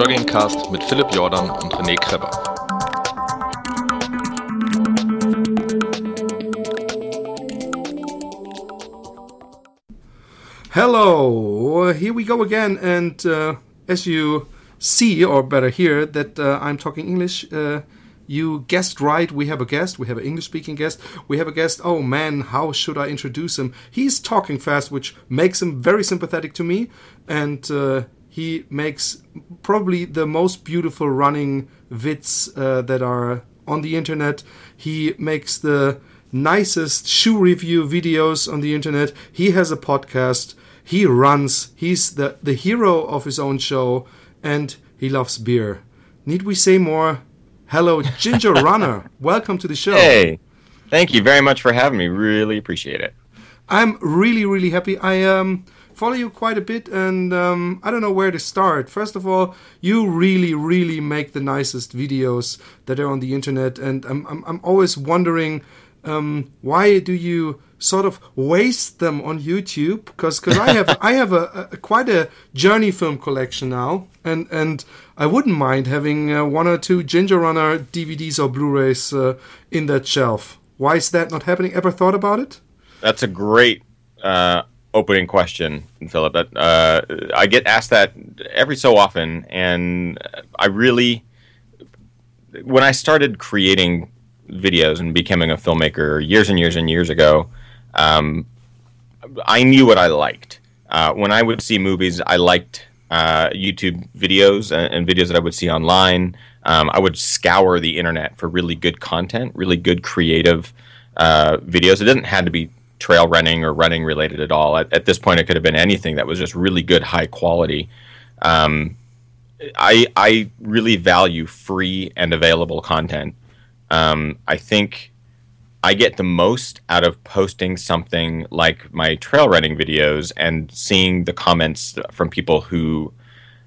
Joggingcast mit Philipp Jordan und René Kreber. Hello, here we go again, and uh, as you see, or better hear, that uh, I'm talking English. Uh, you guessed right. We have a guest. We have an English speaking guest. We have a guest. Oh man, how should I introduce him? He's talking fast, which makes him very sympathetic to me. And uh, he makes probably the most beautiful running vids uh, that are on the internet. He makes the nicest shoe review videos on the internet. He has a podcast. He runs. He's the, the hero of his own show. And he loves beer. Need we say more? Hello, Ginger Runner. Welcome to the show. Hey, thank you very much for having me. Really appreciate it. I'm really, really happy. I um, follow you quite a bit, and um, I don't know where to start. First of all, you really, really make the nicest videos that are on the internet, and I'm, I'm, I'm always wondering um, why do you sort of waste them on YouTube? Because because I have I have a, a, quite a journey film collection now, and and I wouldn't mind having uh, one or two Ginger Runner DVDs or Blu-rays uh, in that shelf. Why is that not happening? Ever thought about it? That's a great uh, opening question, Philip. That uh, I get asked that every so often, and I really, when I started creating videos and becoming a filmmaker years and years and years ago, um, I knew what I liked. Uh, when I would see movies, I liked uh, YouTube videos and, and, videos that I would see online. Um, I would scour the internet for really good content, really good creative uh, videos. It didn't have to be trail running or running related at all. At, at, this point, it could have been anything that was just really good, high quality. Um, I I really value free and available content. Um, I think I get the most out of posting something like my trail running videos and seeing the comments from people who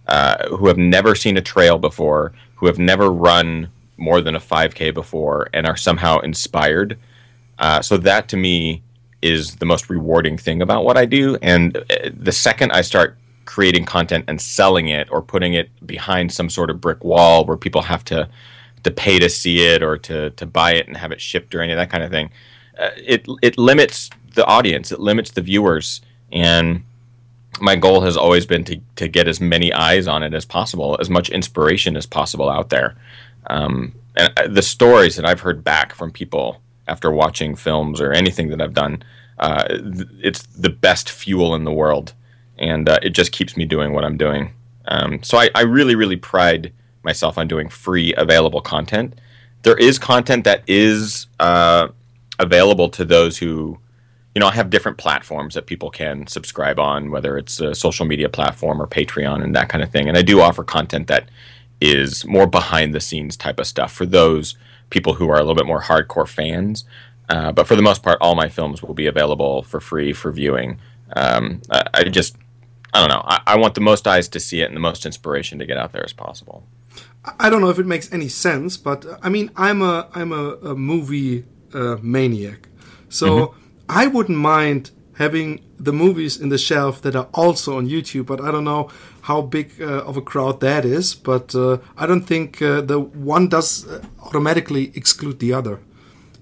uh, who have never seen a trail before, who have never run more than a 5K before, and are somehow inspired. Uh, so that to me is the most rewarding thing about what I do. And uh, the second I start creating content and selling it or putting it behind some sort of brick wall where people have to to pay to see it or to to buy it and have it shipped or any of that kind of thing. Uh, it it limits the audience. It limits the viewers. And my goal has always been to to get as many eyes on it as possible, as much inspiration as possible out there. Um, and uh, the stories that I've heard back from people after watching films or anything that I've done, uh, it's the best fuel in the world, and uh, it just keeps me doing what I'm doing. Um, so I, I really, really pride myself on doing free available content. There is content that is uh, available to those who, you know, I have different platforms that people can subscribe on, whether it's a social media platform or Patreon and that kind of thing. And I do offer content that is more behind the scenes type of stuff for those people who are a little bit more hardcore fans. Uh, but for the most part, all my films will be available for free for viewing. Um, I, I, just, I don't know. I, I want the most eyes to see it and the most inspiration to get out there as possible. I don't know if it makes any sense, but uh, I mean, I'm a I'm a, a movie uh, maniac, so mm-hmm. I wouldn't mind having the movies in the shelf that are also on YouTube. But I don't know how big uh, of a crowd that is. But uh, I don't think uh, the one does uh, automatically exclude the other.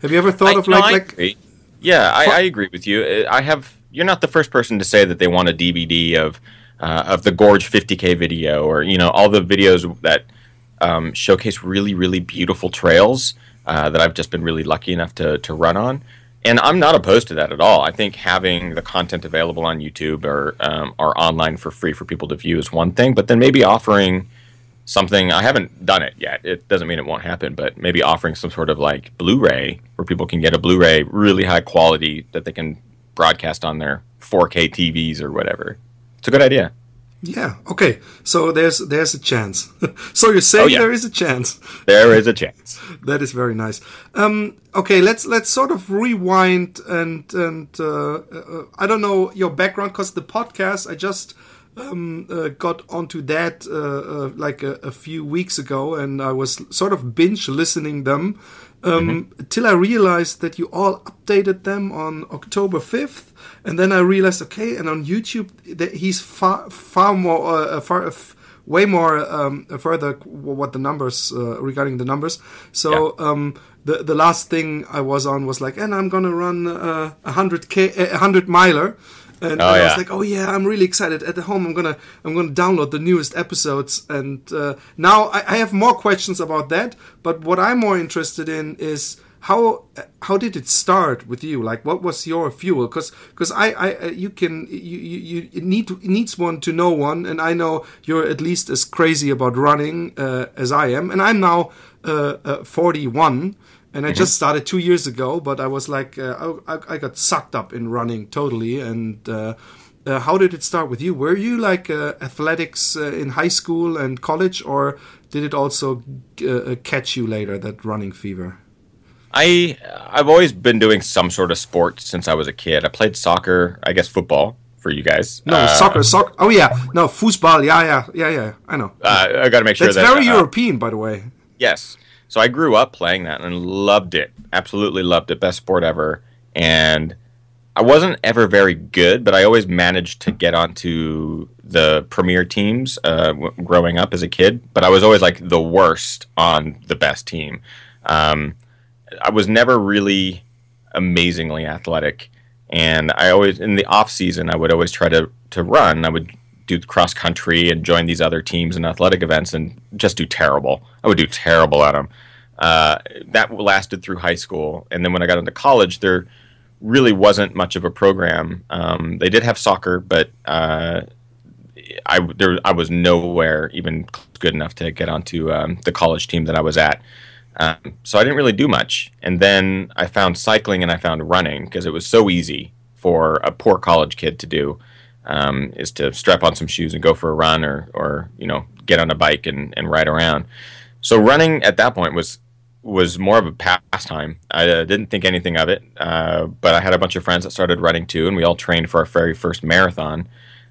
Have you ever thought I, of no, like, like. Yeah, I, I, agree with you. I have. You're not the first person to say that they want a DVD of of the Gorge 50k video or you know all the videos that um, showcase really, really beautiful trails uh, that I've just been really lucky enough to, to run on. And I'm not opposed to that at all. I think having the content available on YouTube or um, or online for free for people to view is one thing, but then maybe offering something I haven't done it yet. It doesn't mean it won't happen, but maybe offering some sort of like Blu-ray where people can get a Blu-ray really high quality that they can broadcast on their 4K TVs or whatever. It's a good idea. Yeah. Okay. So there's there's a chance. so you're saying oh, yeah. there is a chance. There is a chance. that is very nice. Um, okay. Let's let's sort of rewind and and uh, uh, I don't know your background because the podcast I just um, uh, got onto that uh, uh, like a, a, few weeks ago and I was sort of binge listening them um, mm-hmm. till I realized that you all updated them on October 5th. And then I realized, okay, and on YouTube, that he's far, far more, uh, uh far, way more um, further what the numbers uh, regarding the numbers. So yeah. um, the the last thing I was on was like, and I'm gonna run uh, a hundred k, a hundred miler. And, oh, and I was like, "Oh yeah, I'm really excited." At the home, I'm gonna I'm gonna download the newest episodes, and uh, now I, I have more questions about that. But what I'm more interested in is how how did it start with you? Like what was your fuel? Because because I, I uh, you can you you, you need to, needs one to know one. And i know you're at least as crazy about running uh, as i am. And i'm now uh, uh, 41 and I mm-hmm. just started two years ago, but I was like, uh, I, I, got sucked up in running totally. And uh, uh, how did it start with you? Were you like uh, athletics uh, in high school and college, or did it also uh, catch you later that running fever? I I've always been doing some sort of sport since I was a kid. I played soccer, I guess football for you guys. No, soccer, soccer. Oh yeah, no football. Yeah, yeah, yeah, yeah. I know. I got to make sure that's that, very European, by the way. Yes, so I grew up playing that and loved it. Absolutely loved it. Best sport ever. And I wasn't ever very good, but I always managed to get onto the premier teams uh, w- growing up as a kid. But I was always like the worst on the best team. Um, I was never really amazingly athletic, and I always in the off season I would always try to to run. I would do cross country and join these other teams and athletic events and just do terrible. I would do terrible at them. Uh, that lasted through high school, and then when I got into college, there really wasn't much of a program. Um, they did have soccer, but uh, I there I was nowhere even good enough to get onto um, the college team that I was at. Um, so I didn't really do much. And then I found cycling and I found running because it was so easy for a poor college kid to do um, is to strap on some shoes and go for a run or, or you know get on a bike and, and ride around. So running at that point was was more of a pastime. I uh, didn't think anything of it, uh, but I had a bunch of friends that started running too, and we all trained for our very first marathon.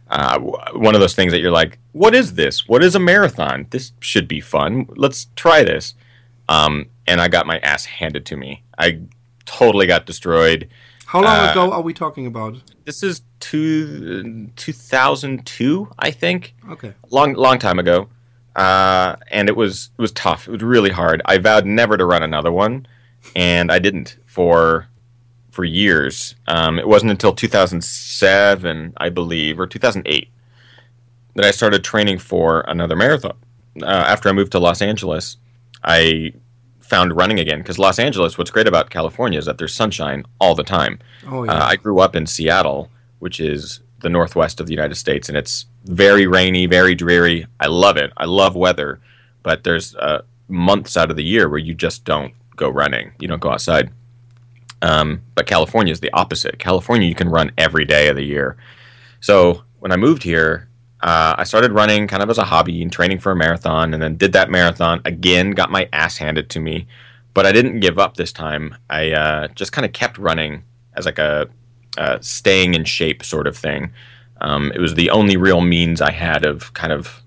Uh, one of those things that you're like, "What is this? What is a marathon? This should be fun. Let's try this." Um, and I got my ass handed to me. I totally got destroyed. How long uh, ago are we talking about? This is two, 2002, I think. Okay. Long, long time ago. Uh, and it was it was tough. It was really hard. I vowed never to run another one, and I didn't for for years. Um, it wasn't until 2007, I believe, or 2008, that I started training for another marathon. Uh, after I moved to Los Angeles, I found running again because Los Angeles. What's great about California is that there's sunshine all the time. Oh yeah. Uh, I grew up in Seattle, which is the northwest of the United States, and it's very rainy, very dreary. I love it. I love weather, but there's uh, months out of the year where you just don't go running. You don't go outside. Um, but California is the opposite. California, you can run every day of the year. So when I moved here, uh, I started running kind of as a hobby and training for a marathon, and then did that marathon again. Got my ass handed to me, but I didn't give up this time. I uh, just kind of kept running as like a, staying in shape sort of thing. Um, it was the only real means I had of kind of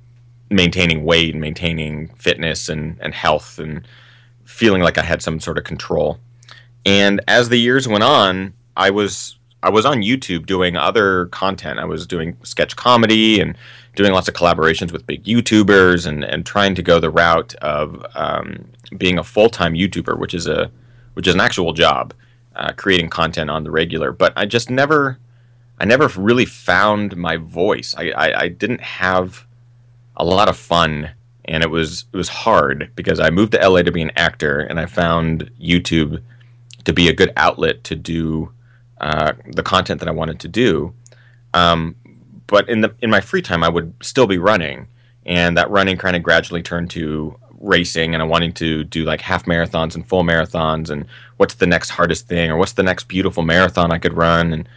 maintaining weight and maintaining fitness and, and health and feeling like I had some sort of control. And as the years went on, I was I was on YouTube doing other content. I was doing sketch comedy and doing lots of collaborations with big YouTubers and, and trying to go the route of um, being a full time YouTuber, which is a which is an actual job, uh, creating content on the regular. But I just never I never really found my voice. I, I, I didn't have a lot of fun and it was it was hard because I moved to LA to be an actor and I found YouTube to be a good outlet to do uh, the content that I wanted to do. Um, but in the in my free time, I would still be running, and that running kind of gradually turned to racing, and I wanting to do like half marathons and full marathons, and what's the next hardest thing, or what's the next beautiful marathon I could run, and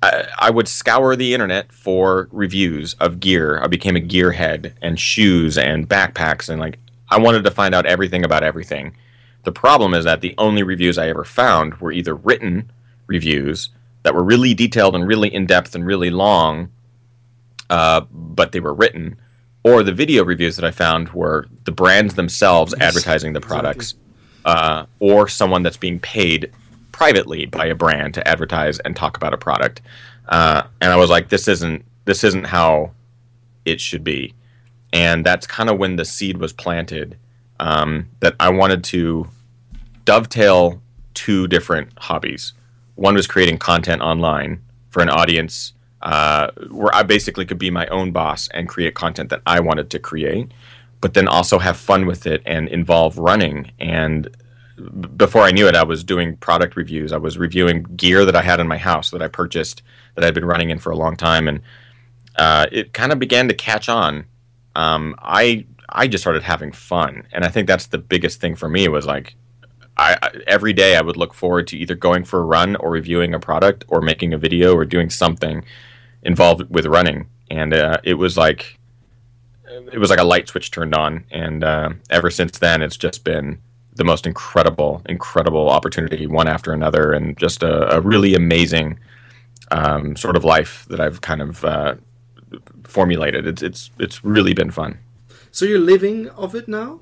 I, I would scour the internet for reviews of gear. I became a gearhead and shoes and backpacks, and like I wanted to find out everything about everything. The problem is that the only reviews I ever found were either written reviews that were really detailed and really in depth and really long, uh, but they were written. Or the video reviews that I found were the brands themselves yes, advertising the products, exactly. uh, or someone that's being paid privately by a brand to advertise and talk about a product. Uh, and I was like, this isn't this isn't how it should be. and that's kind of when the seed was planted um, that I wanted to dovetail two different hobbies. One was creating content online for an audience uh, where I basically could be my own boss and create content that I wanted to create, but then also have fun with it and involve running. And b- before I knew it, I was doing product reviews. I was reviewing gear that I had in my house that I purchased that I'd been running in for a long time, and uh, it kind of began to catch on. Um, I I just started having fun, and I think that's the biggest thing for me was like I, I, every day I would look forward to either going for a run or reviewing a product or making a video or doing something involved with running, and uh, it was like it was like a light switch turned on, and uh, ever since then it's just been the most incredible, incredible opportunity, one after another, and just a, a really amazing um, sort of life that I've kind of uh, formulated. It's it's it's really been fun. So you're living of it now?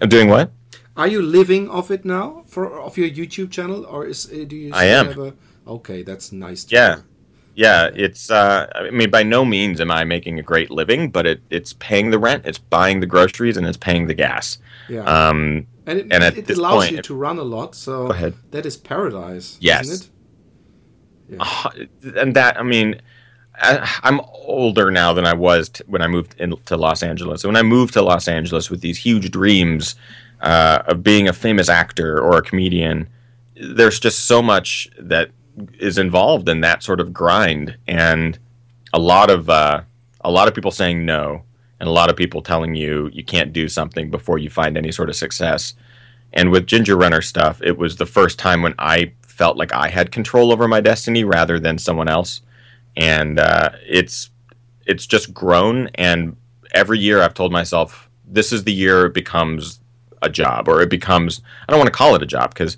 I'm doing what? Are you living off it now for of your YouTube channel, or is uh, do you? I am. Have a, okay, that's nice. To Yeah. hear. Yeah, it's. Uh, I mean, by no means am I making a great living, but it, it's paying the rent, it's buying the groceries, and it's paying the gas. yeah. Um, and it, and it allows point- you to run a lot. So that is paradise. Yes. It? Uh, and that I mean, I, I'm older now than I was t- when I moved into Los Angeles. When I moved to Los Angeles with these huge dreams uh, of being a famous actor or a comedian, there's just so much that is involved in that sort of grind, and a lot of uh, a lot of people saying no, and a lot of people telling you you can't do something before you find any sort of success. And with Ginger Runner stuff, it was the first time when I felt like I had control over my destiny rather than someone else. And uh, it's it's just grown. And every year I've told myself, this is the year it becomes a job, or it becomes I don't want to call it a job because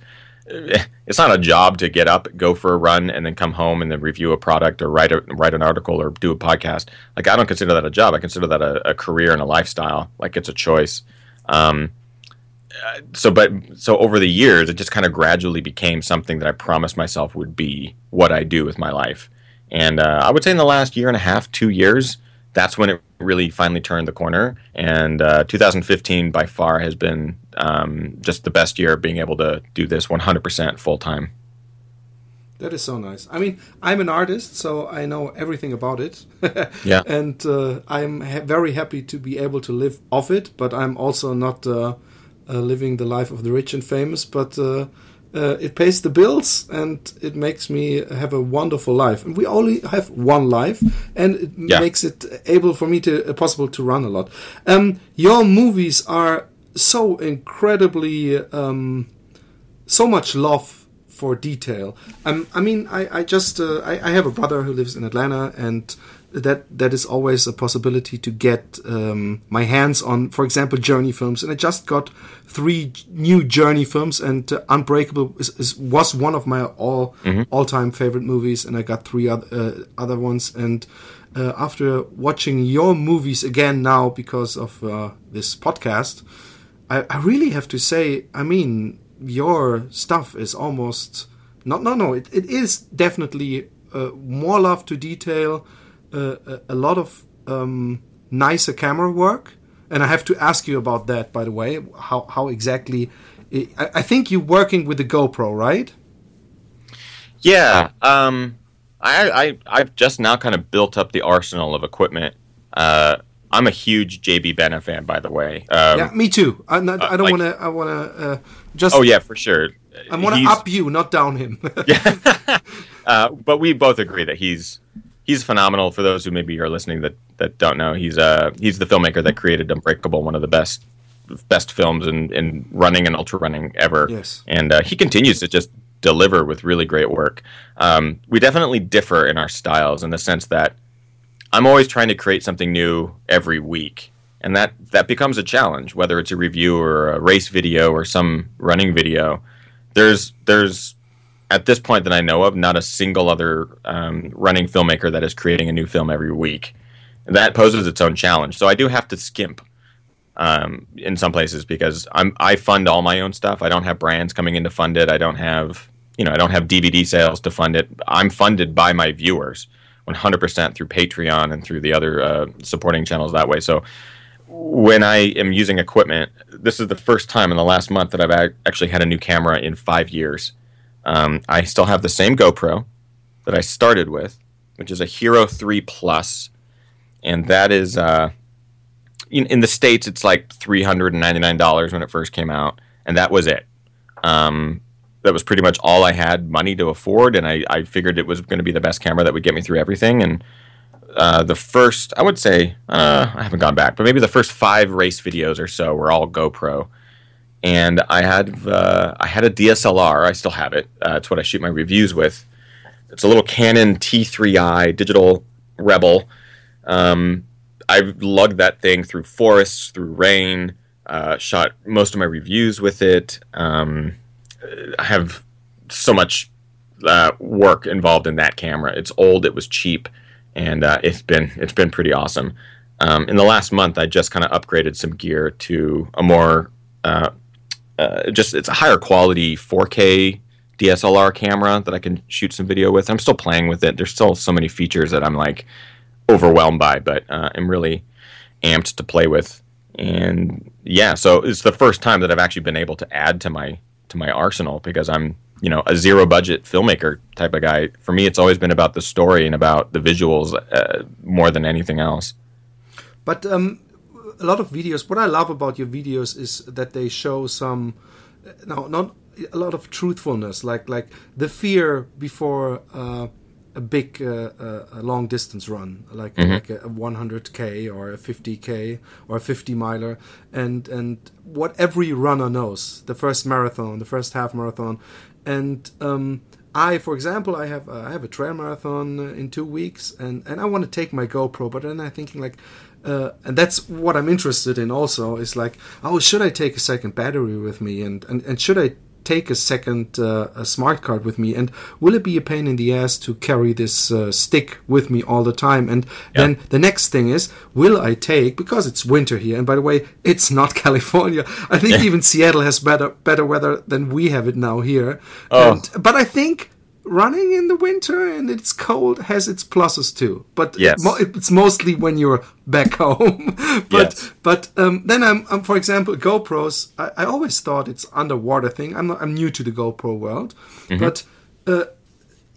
it's not a job to get up, go for a run, and then come home and then review a product or write a write an article or do a podcast. Like I don't consider that a job. I consider that a, a career and a lifestyle. Like it's a choice. Um, so but so over the years it just kind of gradually became something that i promised myself would be what i do with my life and uh, i would say in the last year and a half two years that's when it really finally turned the corner and uh, 2015 by far has been um, just the best year of being able to do this 100% full time That is so nice. I mean, I'm an artist, so I know everything about it. Yeah. And uh, I'm ha- very happy to be able to live off it, but I'm also not uh, uh, living the life of the rich and famous. But uh, it pays the bills and it makes me have a wonderful life. And we only have one life, and it Yeah. makes it able for me to uh, possible to run a lot. Um, your movies are so incredibly. Um, so much love for detail. Um, I mean, I, I just uh, I, I have a brother who lives in Atlanta, and that that is always a possibility to get um, my hands on, for example, Journey films. And I just got three new Journey films, and uh, Unbreakable is, is, was one of my all all time favorite movies, and I got three other uh, other ones. And uh, after watching your movies again now because of uh, this podcast, I, I really have to say, I mean, your stuff is almost not. No, no, it, it is definitely uh, more love to detail, a, a lot of um, nicer camera work, and I have to ask you about that. By the way, how how exactly? I, I think you're working with the GoPro, right? yeah um, I, I, i've just now kind of built up the arsenal of equipment uh, i'm a huge JB Benna fan by the way um, yeah, me too. I, not, I don't like- want to. I want to uh, just. oh yeah for sure I want to up you, not down him. uh, but we both agree that he's he's phenomenal. For those who maybe are listening that, that don't know, he's uh he's the filmmaker that created Unbreakable, one of the best best films in, in running and ultra running ever. Yes. and uh, he continues to just deliver with really great work. Um, we definitely differ in our styles in the sense that I'm always trying to create something new every week. And that, that becomes a challenge, whether it's a review or a race video or some running video. There's there's at this point that I know of, not a single other um, running filmmaker that is creating a new film every week. That poses its own challenge. So I do have to skimp um, in some places because I'm I fund all my own stuff. I don't have brands coming in to fund it. I don't have you know I don't have DVD sales to fund it. I'm funded by my viewers. 100% through Patreon and through the other uh, supporting channels that way. So when I am using equipment, this is the first time in the last month that I've actually had a new camera in five years. Um, I still have the same GoPro that I started with, which is a Hero 3 Plus, and that is uh, in, in, the states it's like $399 when it first came out, and that was it. Um, that was pretty much all I had money to afford, and I, I figured it was going to be the best camera that would get me through everything. And uh, the first, I would say, uh, I haven't gone back, but maybe the first five race videos or so were all GoPro. And I had uh, I had a DSLR. I still have it. Uh, it's what I shoot my reviews with. It's a little Canon T3i digital Rebel. Um, I've lugged that thing through forests, through rain. Uh, shot most of my reviews with it. Um, I have so much uh, work involved in that camera. It's old. It was cheap and uh, it's been it's been pretty awesome. Um, in the last month, I just kind of upgraded some gear to a more uh, just it's a higher quality 4K DSLR camera that I can shoot some video with. I'm still playing with it. There's still so many features that I'm like overwhelmed by, but uh, I'm really amped to play with. And yeah, so it's the first time that I've actually been able to add to my to my arsenal because I'm you know a zero budget filmmaker type of guy. For me, it's always been about the story and about the visuals uh, more than anything else. But um, a lot of videos. What I love about your videos is that they show some, no, not a lot of truthfulness, like like the fear before. Uh, a big uh, uh, long distance run, like mm-hmm. like a, 100k or a 50k or a 50 miler, and and what every runner knows, the first marathon, the first half marathon, and um, I, for example, I have uh, I have a trail marathon in two weeks, and and I want to take my GoPro, but then I'm thinking like. Uh, and that's what I'm interested in. Also, is like, oh, should I take a second battery with me, and and, and should I take a second uh, a smart card with me and will it be a pain in the ass to carry this uh, stick with me all the time and yeah. then the next thing is will i take because it's winter here and by the way it's not california i think yeah. even seattle has better better weather than we have it now here oh. And, but i think running in the winter and it's cold has its pluses too. But yes. it's mostly when you're back home. but yes. but um, then I'm, I'm, for example GoPros. I, I, always thought it's underwater thing. I'm not, I'm new to the GoPro world, mm-hmm. but. Uh,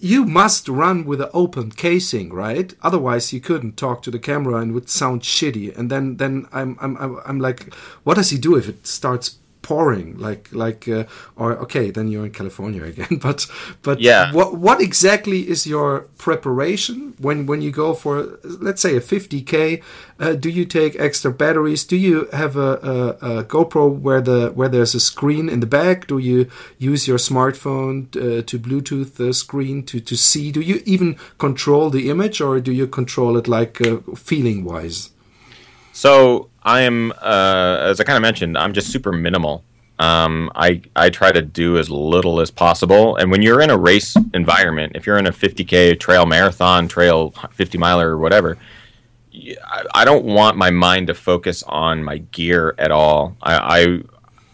you must run with an open casing, right? Otherwise, you couldn't talk to the camera and would sound shitty. And then, then I'm, I'm, I'm like, what does he do if it starts pouring like like uh, or okay then you're in california again but but yeah. what what exactly is your preparation when when you go for let's say a 50k uh, do you take extra batteries? Do you have a, a, a, gopro where the where there's a screen in the back? Do you use your smartphone uh, to bluetooth the screen to to see? Do you even control the image or do you control it like uh, feeling wise so I am, uh, as I kind of mentioned, I'm just super minimal. Um, I I try to do as little as possible. And when you're in a race environment, if you're in a 50k trail marathon, trail 50 miler, or whatever, I, I don't want my mind to focus on my gear at all. I, I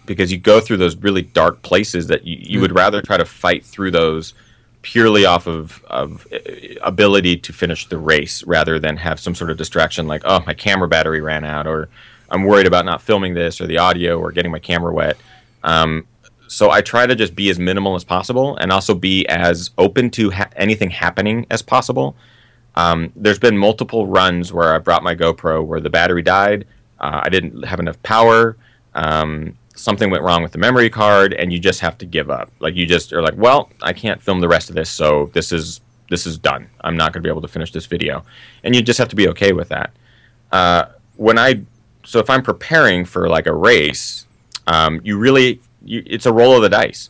because you go through those really dark places that you, you would mm. rather try to fight through those purely off of, of uh, ability to finish the race rather than have some sort of distraction like, oh, my camera battery ran out, or I'm worried about not filming this, or the audio, or getting my camera wet. Um, so I try to just be as minimal as possible and also be as open to ha- anything happening as possible. Um, there's been multiple runs where I brought my GoPro where the battery died. Uh, I didn't have enough power. Um, something went wrong with the memory card and you just have to give up. Like you just are like well i can't film the rest of this so this is this is done. I'm not going to be able to finish this video. And you just have to be okay with that. Uh, when i so if i'm preparing for like a race um, you really you, it's a roll of the dice.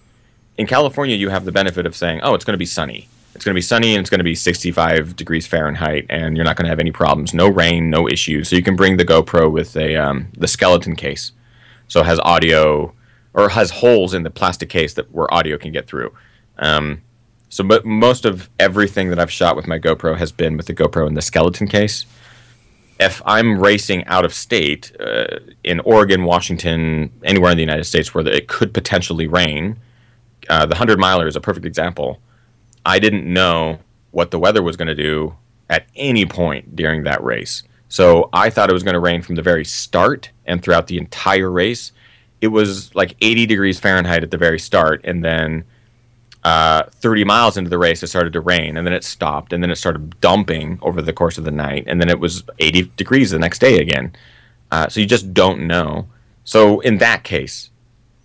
In california you have the benefit of saying oh it's going to be sunny. It's going to be sunny and it's going to be 65 degrees Fahrenheit, and you're not going to have any problems. No rain, no issues. So you can bring the GoPro with a um, the skeleton case, so it has audio or has holes in the plastic case that where audio can get through. Um, so, but most of everything that I've shot with my GoPro has been with the GoPro in the skeleton case. If I'm racing out of state uh, in Oregon, Washington, anywhere in the United States where it could potentially rain, uh, the hundred miler is a perfect example. I didn't know what the weather was going to do at any point during that race. So I thought it was going to rain from the very start and throughout the entire race. It was like 80 degrees Fahrenheit at the very start, and then uh, 30 miles into the race, it started to rain, and then it stopped, and then it started dumping over the course of the night, and then it was 80 degrees the next day again. Uh, so you just don't know. So in that case,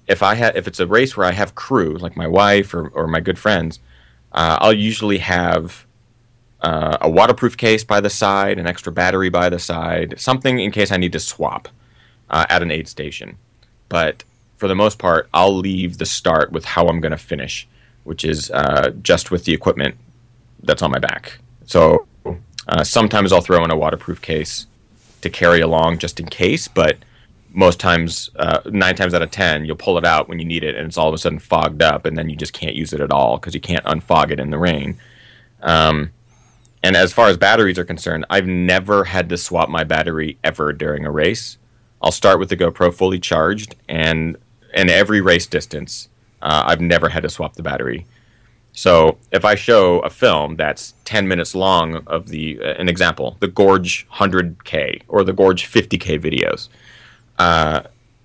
if I have if it's a race where I have crew like my wife or, or my good friends, uh, I'll usually have uh, a waterproof case by the side, an extra battery by the side, something in case I need to swap uh, at an aid station. But for the most part, I'll leave the start with how I'm going to finish, which is uh, just with the equipment that's on my back. So uh, sometimes I'll throw in a waterproof case to carry along just in case, but most times, uh, nine times out of ten, you'll pull it out when you need it, and it's all of a sudden fogged up, and then you just can't use it at all because you can't unfog it in the rain. Um, and as far as batteries are concerned, I've never had to swap my battery ever during a race. I'll start with the GoPro fully charged, and in every race distance, uh, I've never had to swap the battery. So if I show a film that's 10 minutes long of the, uh, an example, the Gorge 100K or the Gorge 50K videos, uh,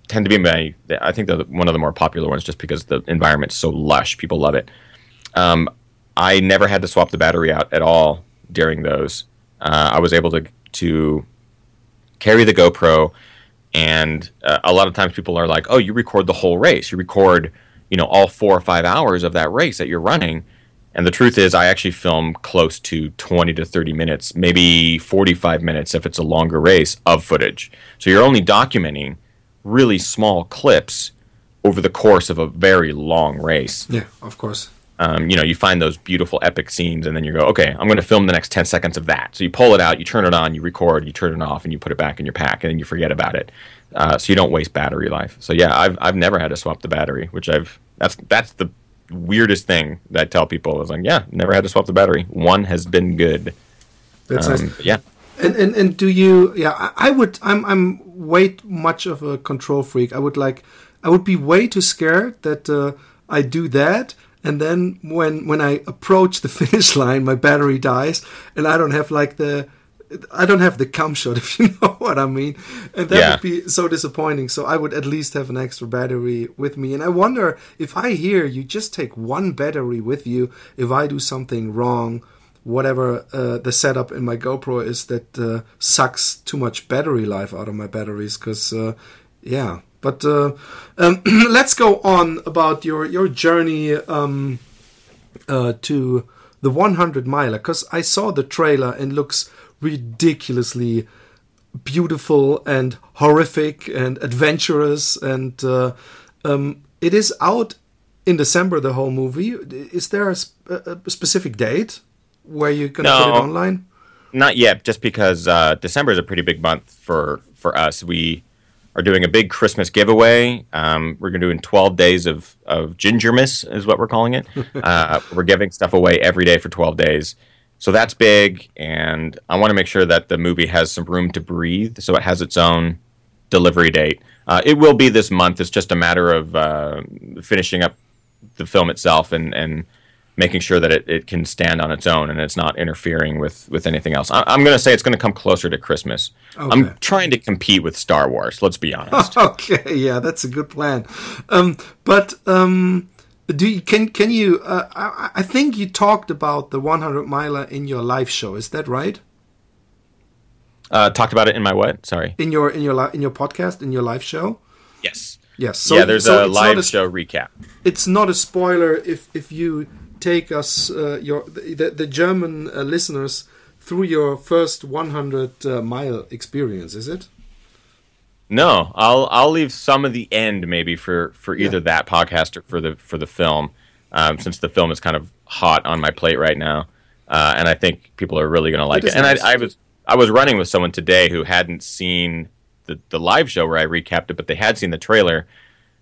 tend to be my, I think they're one of the more popular ones just because the environment's so lush. People love it. Um, I never had to swap the battery out at all during those. Uh, I was able to to carry the GoPro, and uh, a lot of times people are like, "Oh, you record the whole race. You record, you know, all four or five hours of that race that you're running." And the truth is, I actually film close to 20 to 30 minutes, maybe 45 minutes if it's a longer race of footage. So you're only documenting really small clips over the course of a very long race. Yeah, of course um, you know, you find those beautiful epic scenes, and then you go, okay, I'm going to film the next 10 seconds of that. So you pull it out, you turn it on, you record, you turn it off, and you put it back in your pack, and then you forget about it. Uh, so you don't waste battery life. So yeah, I've I've never had to swap the battery, which I've that's that's the weirdest thing that I tell people is like, yeah, never had to swap the battery. One has been good. That's um, nice. Yeah. And, and and do you? Yeah, I, I would. I'm I'm way much of a control freak. I would like. I would be way too scared that uh, I do that and then when when I approach the finish line, my battery dies, and I don't have like the I don't have the cam shot, if you know what I mean. And that yeah. would be so disappointing. So I would at least have an extra battery with me. And I wonder if I hear you just take one battery with you if I do something wrong, whatever uh, the setup in my GoPro is that uh, sucks too much battery life out of my batteries. Because, uh, yeah, but uh, um, let's go on about your your journey um, uh, to the 100 miler because I saw the trailer and looks ridiculously beautiful and horrific and adventurous and uh, um, it is out in December. The whole movie is there a, sp- a specific date where you can no, put it online? Not yet, just because uh, December is a pretty big month for for us. We are doing a big Christmas giveaway. Um, we're going to do in 12 days of, of Gingermas, is what we're calling it. uh, we're giving stuff away every day for 12 days. So that's big, and I want to make sure that the movie has some room to breathe, so it has its own delivery date. Uh, it will be this month. It's just a matter of uh, finishing up the film itself and, and making sure that it, it can stand on its own and it's not interfering with, with anything else. I, am going to say it's going to come closer to Christmas. Okay. I'm trying to compete with Star Wars. Let's be honest. okay, yeah, that's a good plan. Um, but um, do you, can can you? Uh, I, I, think you talked about the 100 miler in your live show. Is that right? Uh, talked about it in my what? Sorry. In your in your in your podcast in your live show. Yes. Yes. So, yeah, there's so a live a, show recap. It's not a spoiler if if you take us uh, your the, the German uh, listeners through your first 100 uh, mile experience, is it? No, I'll I'll leave some of the end maybe for for either yeah. that podcast or for the for the film, um, since the film is kind of hot on my plate right now, uh, and I think people are really going to like it. it. And nice. I, I was I was running with someone today who hadn't seen the the live show where I recapped it, but they had seen the trailer,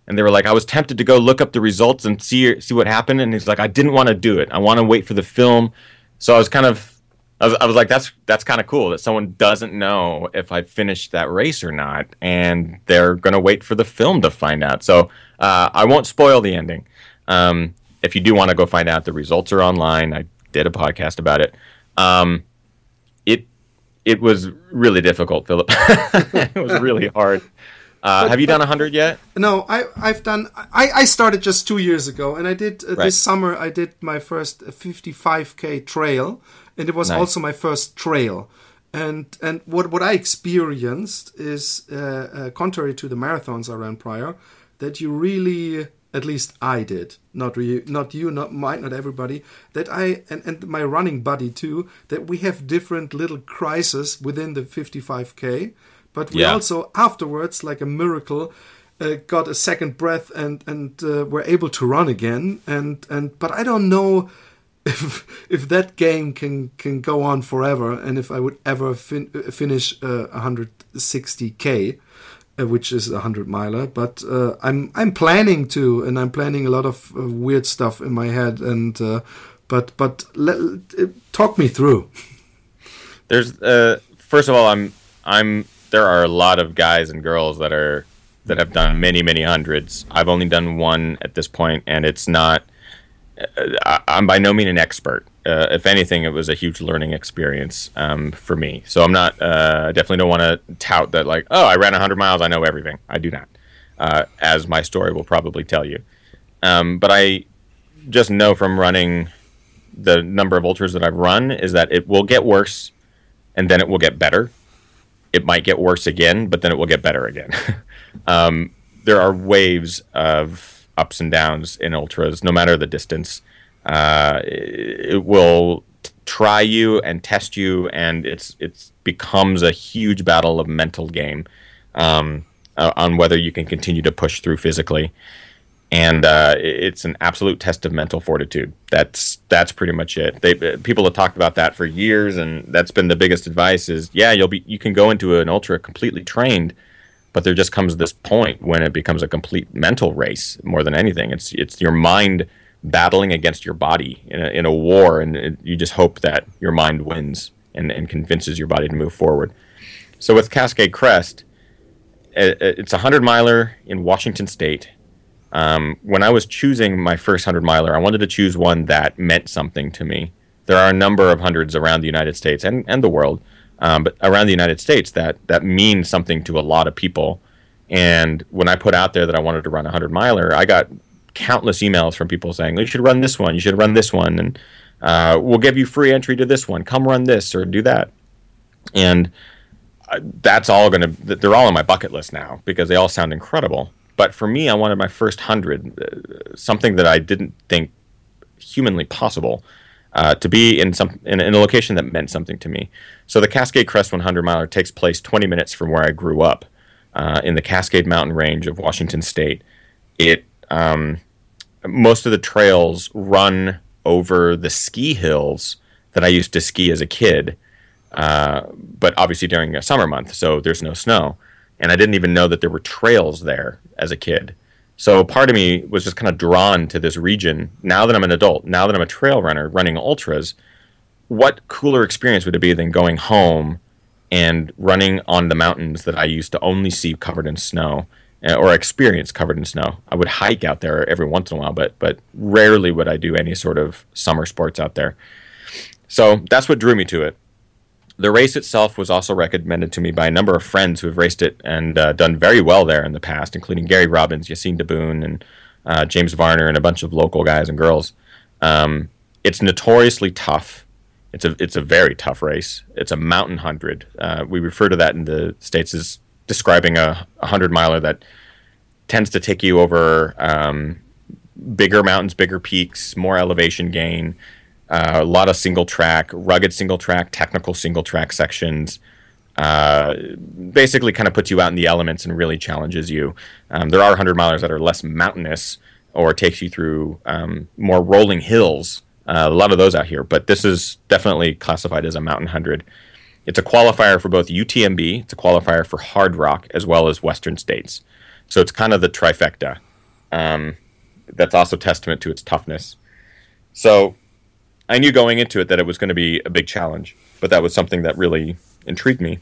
and they were like, I was tempted to go look up the results and see see what happened, and he's like, I didn't want to do it. I want to wait for the film. So I was kind of, I was, I was like, that's that's kind of cool that someone doesn't know if I finished that race or not, and they're gonna wait for the film to find out. So uh, I won't spoil the ending. Um, if you do want to go find out, the results are online. I did a podcast about it. Um, it was really difficult, Philip. it was really hard. Uh, but, have you done done hundred yet? No, I I've done. I, I started just two years ago, and I did uh, right. this summer. I did my first 55k trail, and it was nice. also my first trail. And and what what I experienced is uh, uh, contrary to the marathons I ran prior, that you really at least I did, not you, not you, not might not everybody. That I and, and my running buddy too. That we have different little crises within the 55k, but we yeah. also afterwards, like a miracle, uh, got a second breath and and uh, were able to run again. And and but I don't know if if that game can can go on forever, and if I would ever fin- finish uh, 160k uh, which is a hundred miler. But uh, I'm I'm planning to, and I'm planning a lot of uh, weird stuff in my head. And uh, but but let, uh, talk me through. There's uh, first of all, I'm I'm there are a lot of guys and girls that are that have done many many hundreds. I've only done one at this point, and it's not. I'm by no means an expert uh, if anything, it was a huge learning experience um, for me. So I'm not, uh, I definitely don't want to tout that like, oh, I ran 100 miles, I know everything. I do not, uh, as my story will probably tell you. Um, but I just know from running the number of ultras that I've run is that it will get worse, and then it will get better. It might get worse again, but then it will get better again. um, there are waves of ups and downs in ultras, no matter the distance uh, it will try you and test you, and it's it becomes a huge battle of mental game um, uh, on whether you can continue to push through physically. And uh, it's an absolute test of mental fortitude. That's that's pretty much it. They people have talked about that for years, and that's been the biggest advice. Is yeah, you'll be you can go into an ultra completely trained, but there just comes this point when it becomes a complete mental race more than anything. It's it's your mind battling against your body in a, in a war, and it, you just hope that your mind wins and, and convinces your body to move forward. So with Cascade Crest, it's a hundred miler in Washington State. Um, when I was choosing my first hundred miler, I wanted to choose one that meant something to me. There are a number of hundreds around the United States and, and the world, um, but around the United States that that means something to a lot of people. And when I put out there that I wanted to run a hundred miler, I got countless emails from people saying you should run this one, you should run this one, and uh, we'll give you free entry to this one. Come run this or do that, and uh, that's all going to. They're all on my bucket list now because they all sound incredible. But for me, I wanted my first hundred, uh, something that I didn't think humanly possible. Uh, to be in some in, in, a location that meant something to me. So the Cascade Crest 100 miler takes place 20 minutes from where I grew up, uh, in the Cascade Mountain Range of Washington State. It um, most of the trails run over the ski hills that I used to ski as a kid, uh, but obviously during a summer month, so there's no snow. And I didn't even know that there were trails there as a kid. So part of me was just kind of drawn to this region. Now that I'm an adult, now that I'm a trail runner running ultras, what cooler experience would it be than going home and running on the mountains that I used to only see covered in snow? Uh, or experience covered in snow. I would hike out there every once in a while, but but rarely would I do any sort of summer sports out there. So that's what drew me to it. The race itself was also recommended to me by a number of friends who have raced it and uh, done very well there in the past, including Gary Robbins, Yassine Diboun, and uh, James Varner, and a bunch of local guys and girls. Um, it's notoriously tough. It's a it's a very tough race. It's a mountain hundred. Uh, we refer to that in the states as describing a, a hundred miler that tends to take you over um, bigger mountains, bigger peaks, more elevation gain, uh, a lot of single track, rugged single track, technical single track sections. Uh, basically, kind of puts you out in the elements and really challenges you. Um, there are 100 milers that are less mountainous or takes you through um, more rolling hills. Uh, a lot of those out here, but this is definitely classified as a mountain 100. It's a qualifier for both UTMB, it's a qualifier for Hardrock, as well as Western States. So it's kind of the trifecta. Um, that's also testament to its toughness. So I knew going into it that it was going to be a big challenge, but that was something that really intrigued me.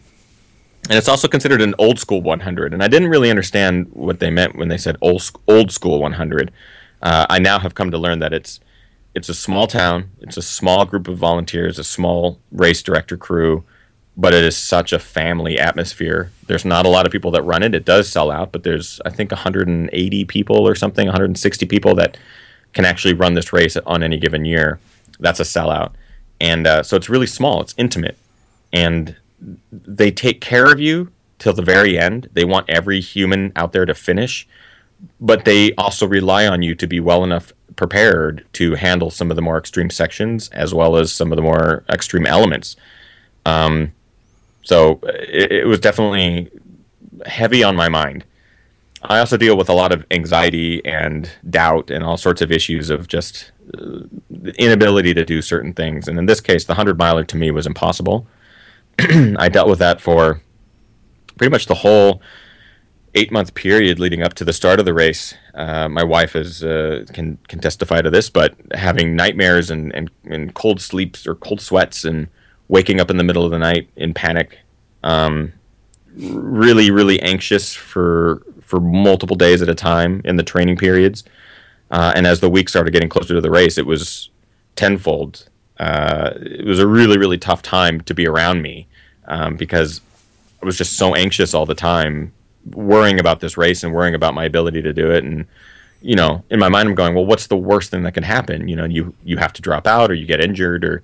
And it's also considered an old school 100, and I didn't really understand what they meant when they said old old school 100. Uh, I now have come to learn that it's it's a small town, it's a small group of volunteers, a small race director crew but it is such a family atmosphere. There's not a lot of people that run it. It does sell out, but there's I think 180 people or something, 160 people that can actually run this race on any given year. That's a sellout, and uh, so it's really small. It's intimate, and they take care of you till the very end. They want every human out there to finish, but they also rely on you to be well enough prepared to handle some of the more extreme sections as well as some of the more extreme elements. Um, so it, it was definitely heavy on my mind. I also deal with a lot of anxiety and doubt and all sorts of issues of just uh, inability to do certain things. And in this case, the 100 miler to me was impossible. I dealt with that for pretty much the whole eight month period leading up to the start of the race. Uh, my wife is uh, can can testify to this, but having nightmares and, and, and cold sleeps or cold sweats and waking up in the middle of the night in panic, um, really really anxious for for multiple days at a time in the training periods. Uh, and as the week started getting closer to the race, it was tenfold. Uh, it was a really really tough time to be around me um, because I was just so anxious all the time worrying about this race and worrying about my ability to do it. And you know in my mind i'm going well what's the worst thing that can happen? You know you you have to drop out or you get injured or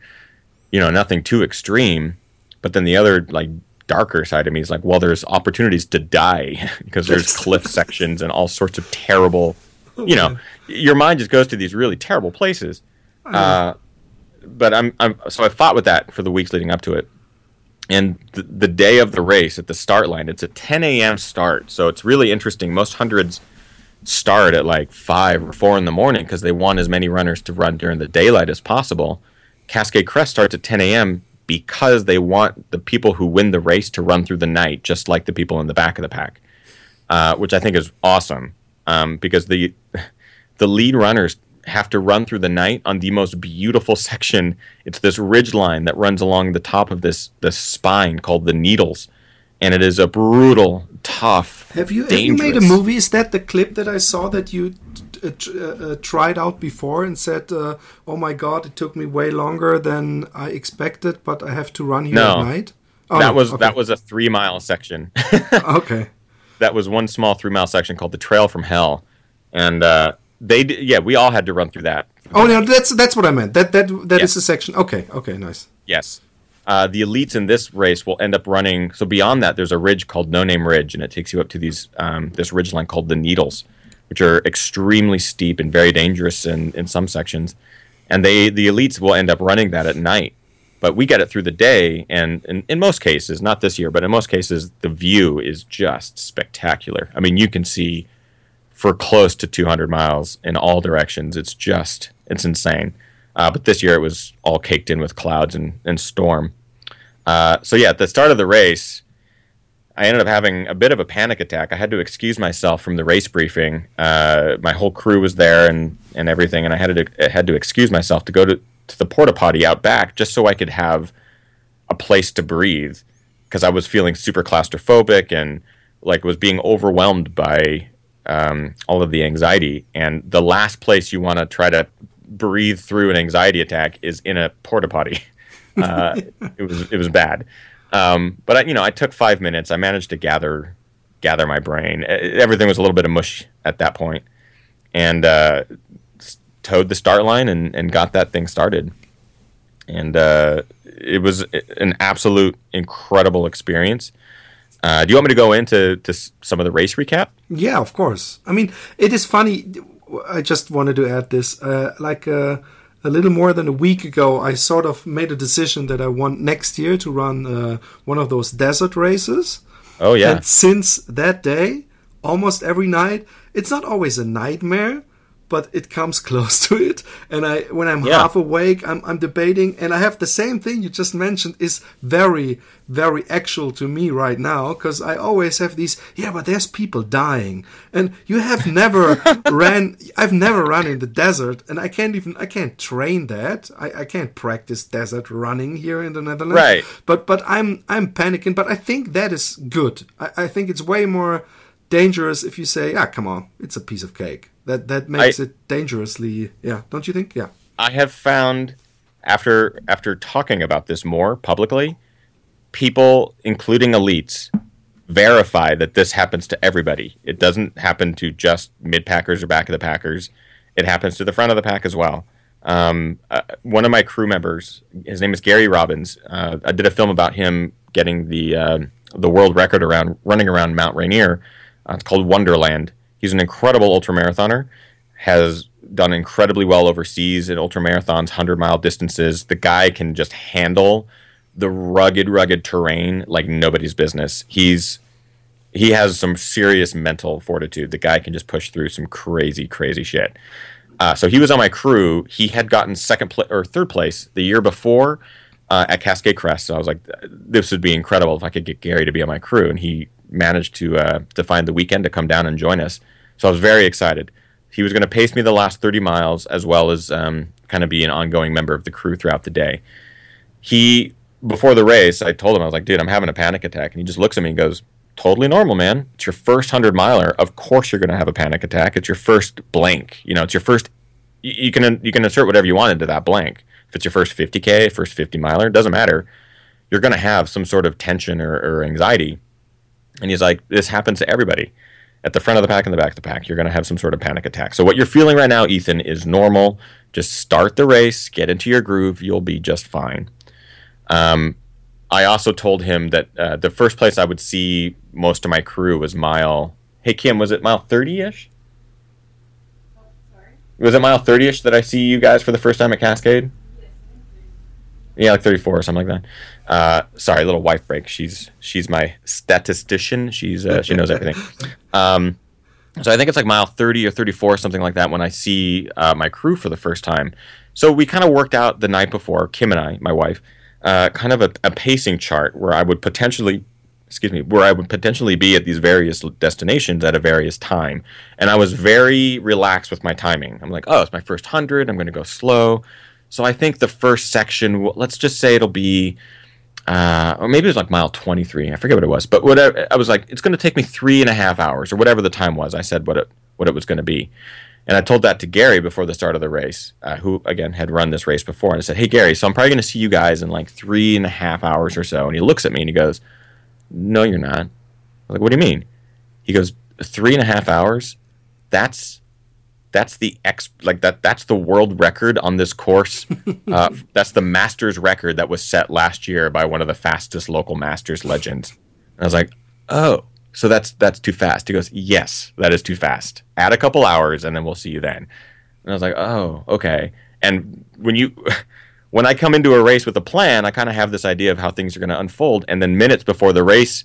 you know nothing too extreme. But then the other like darker side of me is like well there's opportunities to die because there's cliff sections and all sorts of terrible you know your mind just goes to these really terrible places uh, but I'm, I'm so i fought with that for the weeks leading up to it and th- the day of the race at the start line, it's a 10 a.m. start. So it's really interesting. Most hundreds start at like 5 or 4 in the morning because they want as many runners to run during the daylight as possible. Cascade Crest starts at 10 a.m. because they want the people who win the race to run through the night, just like the people in the back of the pack, uh, which I think is awesome um, because the the lead runners have to run through the night on the most beautiful section. It's this ridge line that runs along the top of this this spine called the Needles, and it is a brutal, tough. Have you have you made a movie? Is that the clip that I saw that you uh, uh, uh, tried out before and said, uh, "Oh my God, it took me way longer than I expected, but I have to run here no, at night." Oh, that was okay. that was a three mile section. okay. That was one small three mile section called the Trail from Hell, and uh, they yeah, we all had to run through that. Oh no, that's that's what I meant. That that that yes. is a section. Okay, okay, nice. Yes. Uh, the elites in this race will end up running. So beyond that, there's a ridge called No Name Ridge, and it takes you up to these um, this ridge line called the Needles, which are extremely steep and very dangerous in, in some sections. And they the elites will end up running that at night. But we get it through the day, and in, most cases, not this year, but in most cases, the view is just spectacular. I mean, you can see for close to 200 miles in all directions. It's just it's insane. Uh, but this year it was all caked in with clouds and, and storm. Uh, so yeah, at the start of the race, I ended up having a bit of a panic attack. I had to excuse myself from the race briefing. Uh, my whole crew was there and, and everything, and I had to had to excuse myself to go to, to the porta potty out back just so I could have a place to breathe because I was feeling super claustrophobic and like was being overwhelmed by um, all of the anxiety. And the last place you want to try to breathe through an anxiety attack is in a porta potty. Uh, it was it was bad. Um, but I, you know, I took five minutes. I managed to gather gather my brain. Everything was a little bit of mush at that point, and uh, toed the start line and, and got that thing started. And uh, it was an absolute incredible experience. Uh, do you want me to go into to some of the race recap? Yeah, of course. I mean, it is funny. I just wanted to add this. Uh, like uh, a little more than a week ago, I sort of made a decision that I want next year to run uh, one of those desert races. Oh yeah. And since that day, almost every night, it's not always a nightmare, but it comes close to it. And I, when I'm yeah. half awake, I'm, I'm debating, and I have the same thing you just mentioned is very, very actual to me right now because I always have these. Yeah, but there's people dying, and you have never ran. I've never run in the desert, and I can't even. I can't train that. I, I can't practice desert running here in the Netherlands. Right. But but I'm I'm panicking. But I think that is good. I, I think it's way more dangerous if you say, "Ah, come on, it's a piece of cake." That that makes I, it dangerously, yeah. Don't you think? Yeah. I have found after after talking about this more publicly, people, including elites, verify that this happens to everybody. It doesn't happen to just mid packers or back of the packers. It happens to the front of the pack as well. Um, uh, one of my crew members, his name is Gary Robbins. Uh, I did a film about him getting the uh, the world record around running around Mount Rainier. Uh, it's called Wonderland. He's an incredible ultramarathoner. Has done incredibly well overseas in ultramarathons, hundred mile distances. The guy can just handle the rugged, rugged terrain like nobody's business. He's he has some serious mental fortitude. The guy can just push through some crazy, crazy shit. Uh, so he was on my crew. He had gotten second pla- or third place the year before uh, at Cascade Crest. So I was like, this would be incredible if I could get Gary to be on my crew, and he managed to uh, to find the weekend to come down and join us. So I was very excited. He was going to pace me the last 30 miles as well as um, kind of be an ongoing member of the crew throughout the day. He before the race, I told him I was like, dude, I'm having a panic attack, and he just looks at me and goes, totally normal, man. It's your first hundred miler. Of course, you're going to have a panic attack. It's your first blank. You know, it's your first. You, you can you can insert whatever you want into that blank. If it's your first 50k, first 50 miler, it doesn't matter. You're going to have some sort of tension or, or anxiety. And he's like, this happens to everybody. At the front of the pack and the back of the pack, you're going to have some sort of panic attack. So what you're feeling right now, Ethan, is normal. Just start the race, get into your groove. You'll be just fine. Um, I also told him that uh, the first place I would see most of my crew was mile. Hey Kim, was it mile thirty ish? Oh, was it mile thirty ish that I see you guys for the first time at Cascade? Yeah, like thirty-four or something like that. Uh, sorry, little wife break. She's she's my statistician. She's uh, she knows everything. Um, so I think it's like mile thirty or thirty-four, something like that, when I see uh, my crew for the first time. So we kind of worked out the night before. Kim and I, my wife uh, kind of a, a, pacing chart where I would potentially, excuse me, where I would potentially be at these various destinations at a various time, and I was very relaxed with my timing. I'm like, oh, it's my first hundred. I'm going to go slow. So I think the first section, let's just say it'll be, uh, or maybe it was like mile 23. I forget what it was, but whatever. I was like, it's going to take me three and a half hours or whatever the time was. I said what it what it was going to be. And I told that to Gary before the start of the race, uh, who again had run this race before. And I said, "Hey Gary, so I'm probably going to see you guys in like three and a half hours or so." And he looks at me and he goes, "No, you're not." I'm like, "What do you mean?" He goes, three and a half hours. That's that's the ex like that that's the world record on this course. Uh, that's the Masters record that was set last year by one of the fastest local Masters legends." And I was like, "Oh." So that's that's too fast. He goes, Yes, that is too fast. Add a couple hours and then we'll see you then. And I was like, Oh, okay. And when you when I come into a race with a plan, I kind of have this idea of how things are going to unfold. And then minutes before the race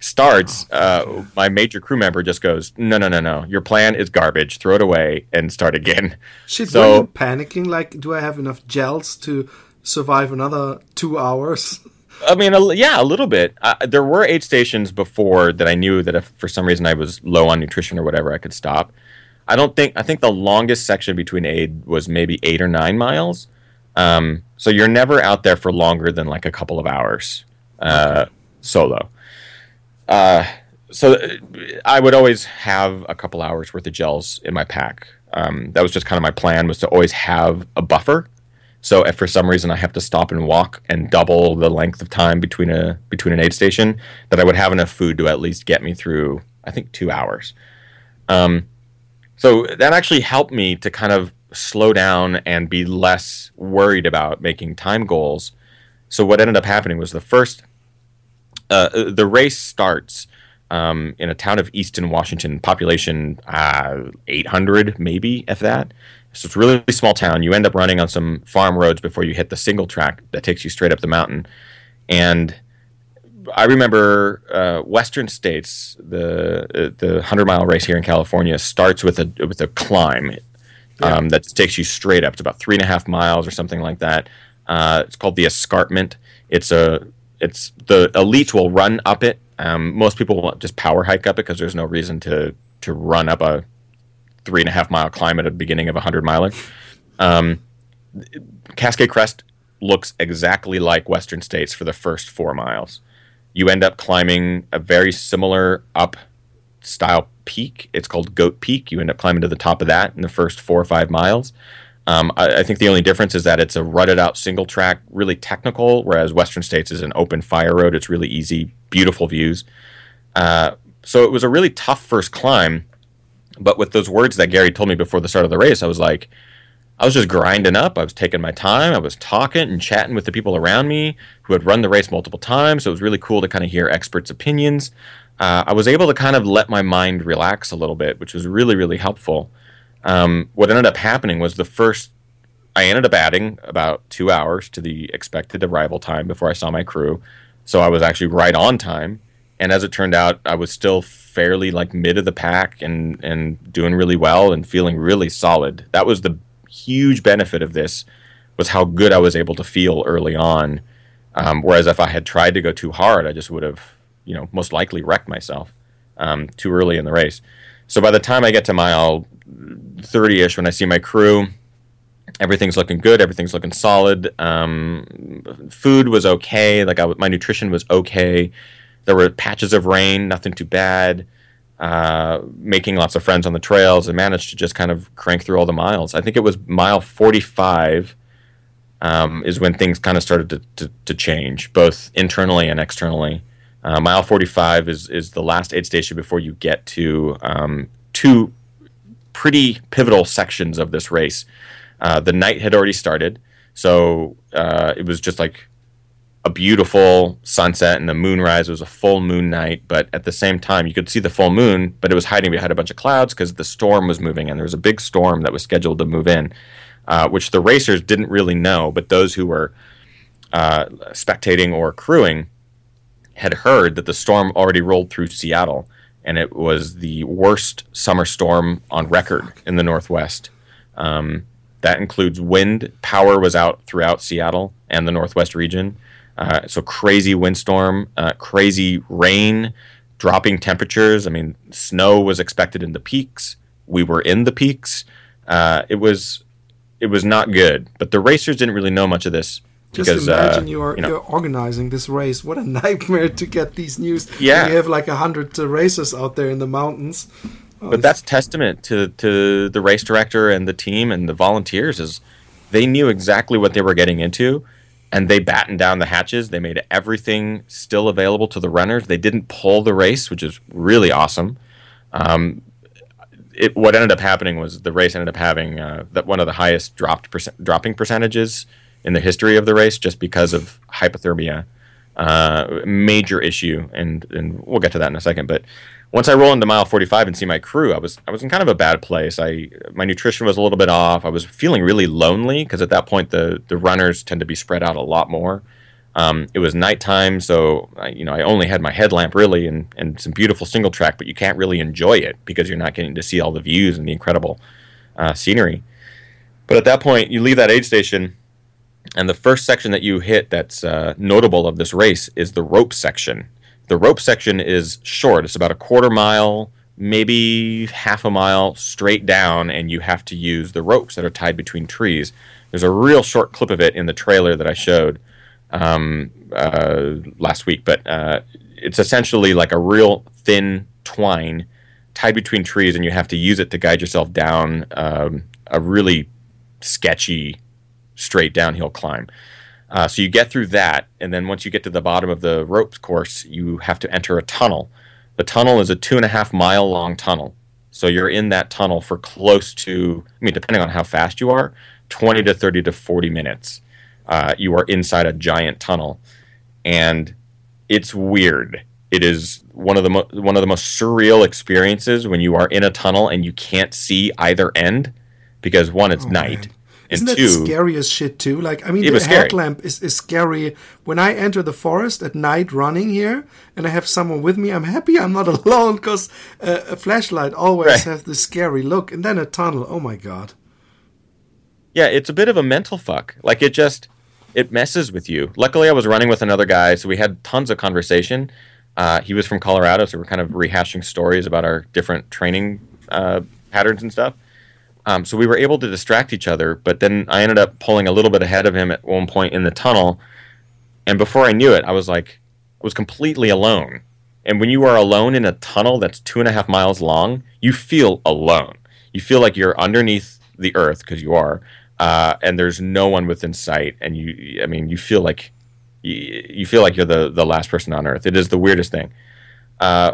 starts, oh, uh, my major crew member just goes, "No, no, no, no! Your plan is garbage. Throw it away and start again." Shit, so, were you panicking? Like, do I have enough gels to survive another two hours? I mean, a, yeah, a little bit. Uh, there were aid stations before that I knew that if for some reason I was low on nutrition or whatever, I could stop. I don't think I think the longest section between aid was maybe eight or nine miles. Um, so you're never out there for longer than like a couple of hours uh, okay. solo. Uh, so uh, I would always have a couple hours worth of gels in my pack. Um, that was just kind of my plan was to always have a buffer so if for some reason I have to stop and walk and double the length of time between a between an aid station, that I would have enough food to at least get me through. I think two hours. Um, so that actually helped me to kind of slow down and be less worried about making time goals. So what ended up happening was the first, uh, the race starts um, in a town of Easton, Washington, population uh, 800 maybe, if that. So it's a really small town. You end up running on some farm roads before you hit the single track that takes you straight up the mountain. And I remember uh, Western States, the the hundred mile race here in California starts with a with a climb um, yeah. that takes you straight up. It's about three and a half miles or something like that. Uh, it's called the escarpment. It's a it's the elites will run up it. Um, most people will just power hike up it because there's no reason to to run up a three and a half mile climb at the beginning of a hundred miler. Um, Cascade Crest looks exactly like Western States for the first four miles. You end up climbing a very similar up style peak. It's called Goat Peak. You end up climbing to the top of that in the first four or five miles. Um, I, I, think the only difference is that it's a rutted out single track, really technical, whereas Western States is an open fire road. It's really easy, beautiful views. Uh, so it was a really tough first climb. But with those words that Gary told me before the start of the race, I was like, I was just grinding up. I was taking my time. I was talking and chatting with the people around me who had run the race multiple times. So it was really cool to kind of hear experts' opinions. Uh, I was able to kind of let my mind relax a little bit, which was really, really helpful. Um, what ended up happening was the first, I ended up adding about two hours to the expected arrival time before I saw my crew. So I was actually right on time. And as it turned out, I was still fairly like mid of the pack and, and doing really well and feeling really solid. That was the huge benefit of this was how good I was able to feel early on. Um, whereas if I had tried to go too hard, I just would have, you know, most likely wrecked myself um, too early in the race. So by the time I get to mile 30 ish, when I see my crew, everything's looking good. Everything's looking solid. Um, food was okay. Like I, my nutrition was okay. There were patches of rain, nothing too bad uh, making lots of friends on the trails and managed to just kind of crank through all the miles. I think it was mile 45 um, is when things kind of started to, to, to, change, both internally and externally. Uh, mile 45 is, is the last aid station before you get to um, two pretty pivotal sections of this race. Uh, the night had already started, so uh, it was just like a beautiful sunset and the moonrise. It was a full moon night, but at the same time, you could see the full moon, but it was hiding behind a bunch of clouds because the storm was moving, and there was a big storm that was scheduled to move in, uh, which the racers didn't really know, but those who were uh, spectating or crewing had heard that the storm already rolled through Seattle, and it was the worst summer storm on record in the Northwest. Um, that includes wind. Power was out throughout Seattle and the Northwest region. Uh, so crazy windstorm, uh, crazy rain, dropping temperatures. I mean, snow was expected in the peaks. We were in the peaks. Uh, it was it was not good. But the racers didn't really know much of this. Just because, imagine uh, you are you know, you're organizing this race. What a nightmare to get these news. Yeah. you have like a hundred uh, racers out there in the mountains. Oh, but that's testament to to the race director and the team and the volunteers is they knew exactly what they were getting into and they battened down the hatches. They made everything still available to the runners. They didn't pull the race, which is really awesome. Um, it, what ended up happening was the race ended up having uh, that one of the highest dropped percent, dropping percentages in the history of the race, just because of hypothermia. Uh, major issue, and and we'll get to that in a second. But once I roll into mile 45 and see my crew, I was I was in kind of a bad place. I my nutrition was a little bit off. I was feeling really lonely because at that point the the runners tend to be spread out a lot more. Um, it was nighttime, so I, you know I only had my headlamp really and and some beautiful single track, but you can't really enjoy it because you're not getting to see all the views and the incredible uh, scenery. But at that point, you leave that aid station, and the first section that you hit that's uh, notable of this race is the rope section the rope section is short. It's about a quarter mile, maybe half a mile straight down, and you have to use the ropes that are tied between trees. There's a real short clip of it in the trailer that I showed um, uh, last week, but uh, it's essentially like a real thin twine tied between trees, and you have to use it to guide yourself down um, a really sketchy straight downhill climb. Uh, so you get through that, and then once you get to the bottom of the ropes course, you have to enter a tunnel. The tunnel is a two and a half mile long tunnel. So you're in that tunnel for close to, I mean, depending on how fast you are, 20 to 30 to 40 minutes. Uh, you are inside a giant tunnel, and it's weird. It is one of the mo- one of the most surreal experiences when you are in a tunnel and you can't see either end because one, it's Oh, night, man. Isn't that two, scary as shit too? Like, I mean, the headlamp is, is scary. When I enter the forest at night running here and I have someone with me, I'm happy I'm not alone because uh, a flashlight always Right. has this scary look. And then a tunnel. Oh my god. Yeah, it's a bit of a mental fuck. Like it just it messes with you. Luckily, I was running with another guy, so we had tons of conversation. Uh, he was from Colorado, so we're kind of rehashing stories about our different training uh, patterns and stuff. Um, so we were able to distract each other, but then I ended up pulling a little bit ahead of him at one point in the tunnel, and before I knew it, I was like, I was completely alone. And when you are alone in a tunnel that's two and a half miles long, you feel alone. You feel like you're underneath the earth because you are, uh, and there's no one within sight, and you, I mean, you feel like you, you feel like you're the the last person on earth. It is the weirdest thing. Uh,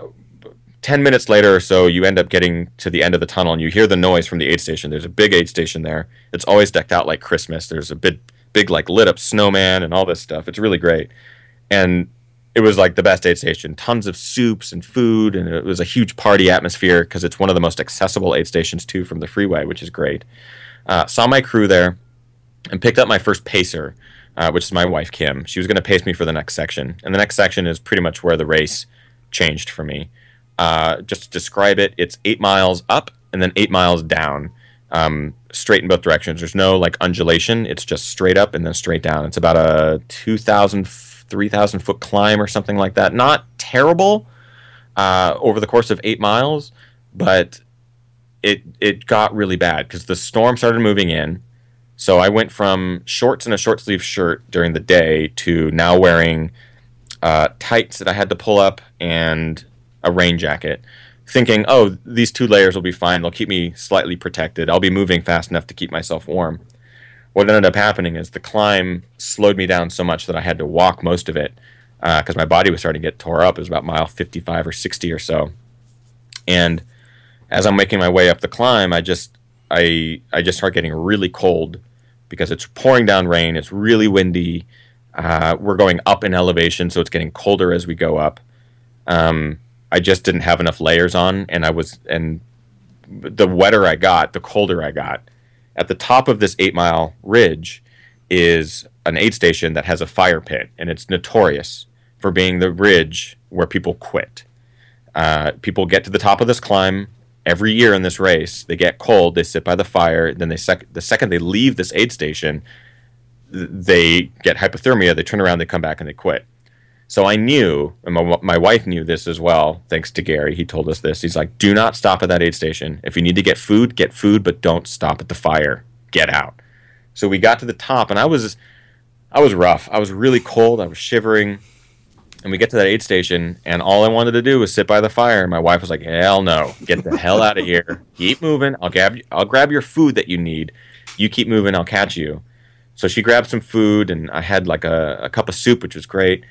10 minutes later or so, you end up getting to the end of the tunnel and you hear the noise from the aid station. There's a big aid station there. It's always decked out like Christmas. There's a big, big like lit up snowman and all this stuff. It's really great. And it was like the best aid station. Tons of soups and food, and it was a huge party atmosphere because it's one of the most accessible aid stations too from the freeway, which is great. Uh, saw my crew there and picked up my first pacer, uh, which is my wife Kim. She was going to pace me for the next section, and the next section is pretty much where the race changed for me. Uh, just to describe it, it's eight miles up and then eight miles down, um, straight in both directions. There's no like undulation. It's just straight up and then straight down. It's about a 2,000, 3,000 foot climb or something like that. Not terrible uh, over the course of eight miles, but it it got really bad because the storm started moving in. So I went from shorts and a short sleeve shirt during the day to now wearing uh, tights that I had to pull up and a rain jacket, thinking, oh, these two layers will be fine. They'll keep me slightly protected. I'll be moving fast enough to keep myself warm. What ended up happening is the climb slowed me down so much that I had to walk most of it because uh, my body was starting to get tore up. It was about mile 55 or 60 or so. And as I'm making my way up the climb, I just I I just start getting really cold because it's pouring down rain. It's really windy. Uh, we're going up in elevation, so it's getting colder as we go up. Um, I just didn't have enough layers on, and I was and the wetter I got, the colder I got. At the top of this eight mile ridge is an aid station that has a fire pit, and it's notorious for being the ridge where people quit. Uh, people get to the top of this climb every year in this race. They get cold, they sit by the fire. Then they sec- the second they leave this aid station, they get hypothermia. They turn around, they come back, and they quit. So I knew, and my, my wife knew this as well, thanks to Gary. He told us this. He's like, do not stop at that aid station. If you need to get food, get food, but don't stop at the fire. Get out. So we got to the top, and I was, I was rough. I was really cold. I was shivering. And we get to that aid station, and all I wanted to do was sit by the fire. And my wife was like, "Hell no! Get the hell out of here! Keep moving. I'll grab. I'll grab your food that you need. You keep moving. I'll catch you." So she grabbed some food, and I had like a, a cup of soup, which was great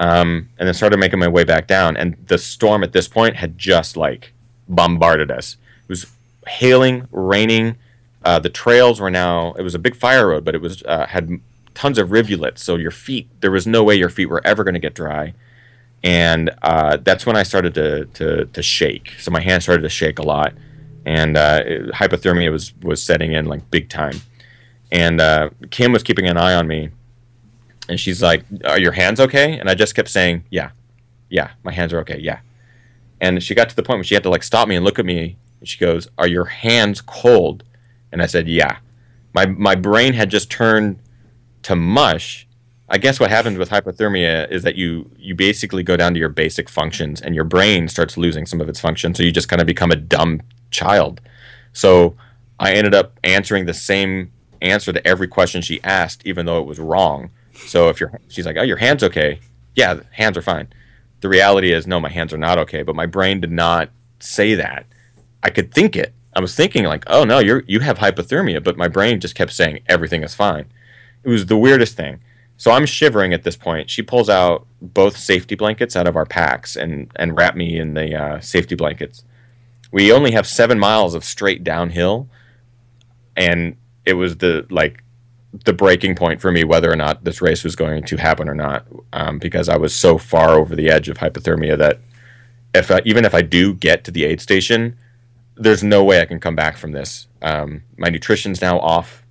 um, and then started making my way back down. And the storm at this point had just like bombarded us. It was hailing, raining. Uh, the trails were now. It was a big fire road, but it was uh, had tons of rivulets. So your feet, there was no way your feet were ever going to get dry. And uh, that's when I started to, to to shake. So my hands started to shake a lot, and uh, hypothermia was was setting in like big time. And uh, Kim was keeping an eye on me and she's like, "Are your hands okay?" And I just kept saying, "Yeah, yeah, my hands are okay, yeah." And she got to the point where she had to like stop me and look at me. And she goes, "Are your hands cold?" And I said, "Yeah." My my brain had just turned to mush. I guess what happens with hypothermia is that you you basically go down to your basic functions, and your brain starts losing some of its function, So you just kind of become a dumb child. So I ended up answering the same answer to every question she asked, even though it was wrong so if your she's like, "Oh, your hands okay?" Yeah, hands are fine. The reality is, no, my hands are not okay. But my brain did not say that. I could think it. I was thinking like, "Oh no, you're you have hypothermia," but my brain just kept saying everything is fine. It was the weirdest thing. So I'm shivering at this point. She pulls out both safety blankets out of our packs and and wrap me in the uh, safety blankets. We only have seven miles of straight downhill, and it was the like the breaking point for me whether or not this race was going to happen or not, um, because I was so far over the edge of hypothermia that if I, even if I do get to the aid station, there's no way I can come back from this. Um, my nutrition's now off.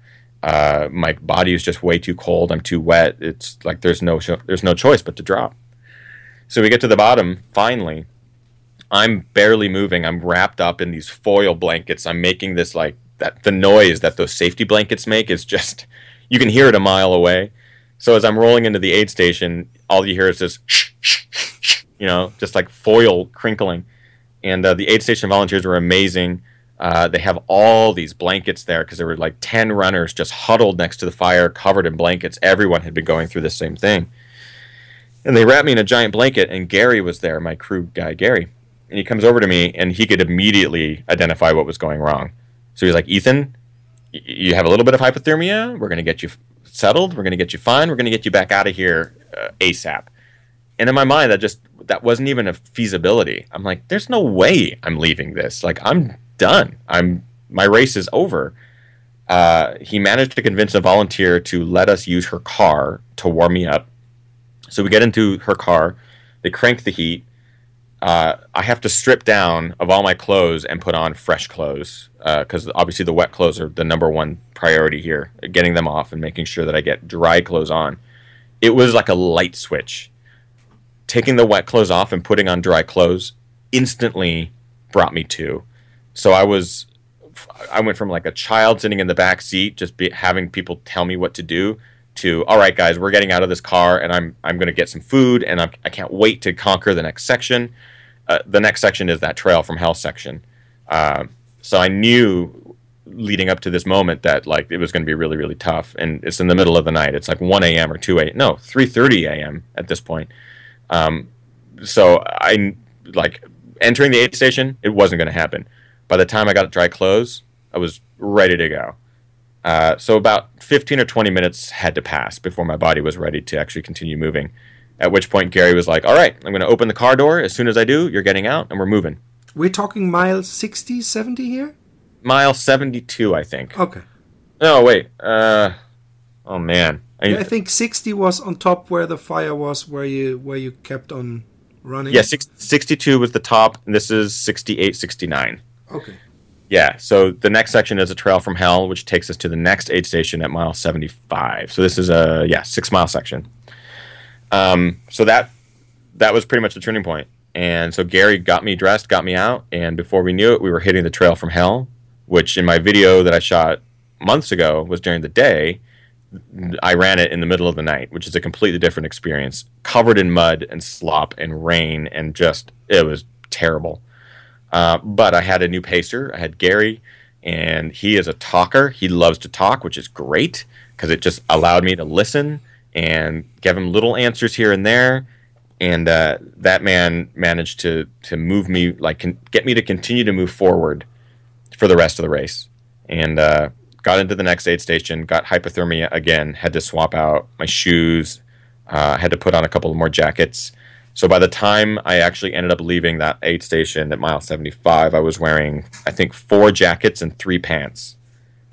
Uh, my body is just way too cold. I'm too wet. It's like there's no there's no choice but to drop. So we get to the bottom finally. I'm barely moving. I'm wrapped up in these foil blankets. I'm making this like that the noise that those safety blankets make is just you can hear it a mile away. So as I'm rolling into the aid station, all you hear is this, you know, just like foil crinkling. And uh, the aid station volunteers were amazing. Uh, they have all these blankets there because there were like 10 runners just huddled next to the fire, covered in blankets. Everyone had been going through the same thing. And they wrapped me in a giant blanket, and Gary was there, my crew guy, Gary. And he comes over to me, and he could immediately identify what was going wrong. So he's like, Ethan, you have a little bit of hypothermia. We're going to get you settled. We're going to get you fine. We're going to get you back out of here uh, ASAP. And in my mind, that just that wasn't even a feasibility. I'm like, there's no way I'm leaving this. Like, I'm done. I'm my race is over. Uh, he managed to convince a volunteer to let us use her car to warm me up. So we get into her car. They crank the heat. Uh, I have to strip down of all my clothes and put on fresh clothes because obviously the wet clothes are the number one priority here. Getting them off and making sure that I get dry clothes on. It was like a light switch. Taking the wet clothes off and putting on dry clothes instantly brought me to. So I was, I went from like a child sitting in the back seat, just be, having people tell me what to do, to all right, guys, we're getting out of this car, and I'm I'm going to get some food, and I'm, I can't wait to conquer the next section. Uh, the next section is that trail from hell section. Uh, so I knew leading up to this moment that like it was going to be really really tough, and it's in the middle of the night. It's like 1 a.m. or 2 a.m. No, 3:30 a.m. at this point. Um, so I like entering the aid station. It wasn't going to happen. By the time I got dry clothes, I was ready to go. Uh, so about 15 or 20 minutes had to pass before my body was ready to actually continue moving. At which point Gary was like, "All right, I'm going to open the car door. As soon as I do, you're getting out, and we're moving." We're talking mile 60, 70 here? Mile 72, I think. Okay. No, wait. Uh, oh man. I, I think 60 was on top where the fire was, where you where you kept on running. yeah, six, 62 was the top, and this is 68, 69. Okay. Yeah, so the next section is a trail from hell, which takes us to the next aid station at mile 75. So this is a yeah six mile section. Um, so that that was pretty much the turning point. And so Gary got me dressed, got me out, and before we knew it, we were hitting the trail from hell, which in my video that I shot months ago was during the day. I ran it in the middle of the night, which is a completely different experience, covered in mud and slop and rain, and just it was terrible. Uh, but I had a new pacer. I had Gary, and he is a talker. He loves to talk, which is great because it just allowed me to listen and gave him little answers here and there. And uh, that man managed to to move me, like, con- get me to continue to move forward for the rest of the race. And uh, got into the next aid station, got hypothermia again, had to swap out my shoes, uh, had to put on a couple more jackets. So by the time I actually ended up leaving that aid station at mile 75, I was wearing, I think, four jackets and three pants,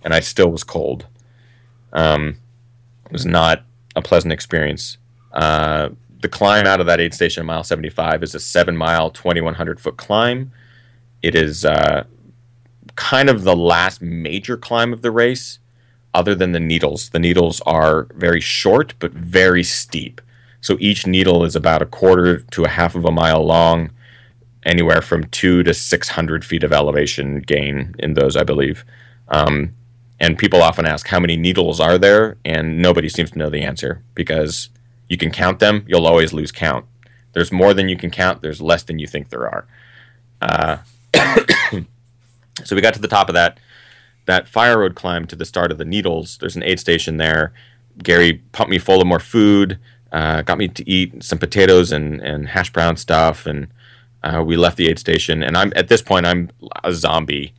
and I still was cold. Um, it was not a pleasant experience. Uh, the climb out of that aid station mile 75 is a seven mile, 2,100 foot climb. It is uh, kind of the last major climb of the race, other than the needles. The needles are very short but very steep. So each needle is about a quarter to a half of a mile long, anywhere from two to 600 feet of elevation gain in those, I believe. Um, and people often ask, how many needles are there? And nobody seems to know the answer because you can count them, you'll always lose count. There's more than you can count, there's less than you think there are. Uh, so we got to the top of that that fire road climb to the start of the needles. There's an aid station there. Gary pumped me full of more food, uh, got me to eat some potatoes and, and hash brown stuff, and uh, we left the aid station. And I'm at this point I'm a zombie.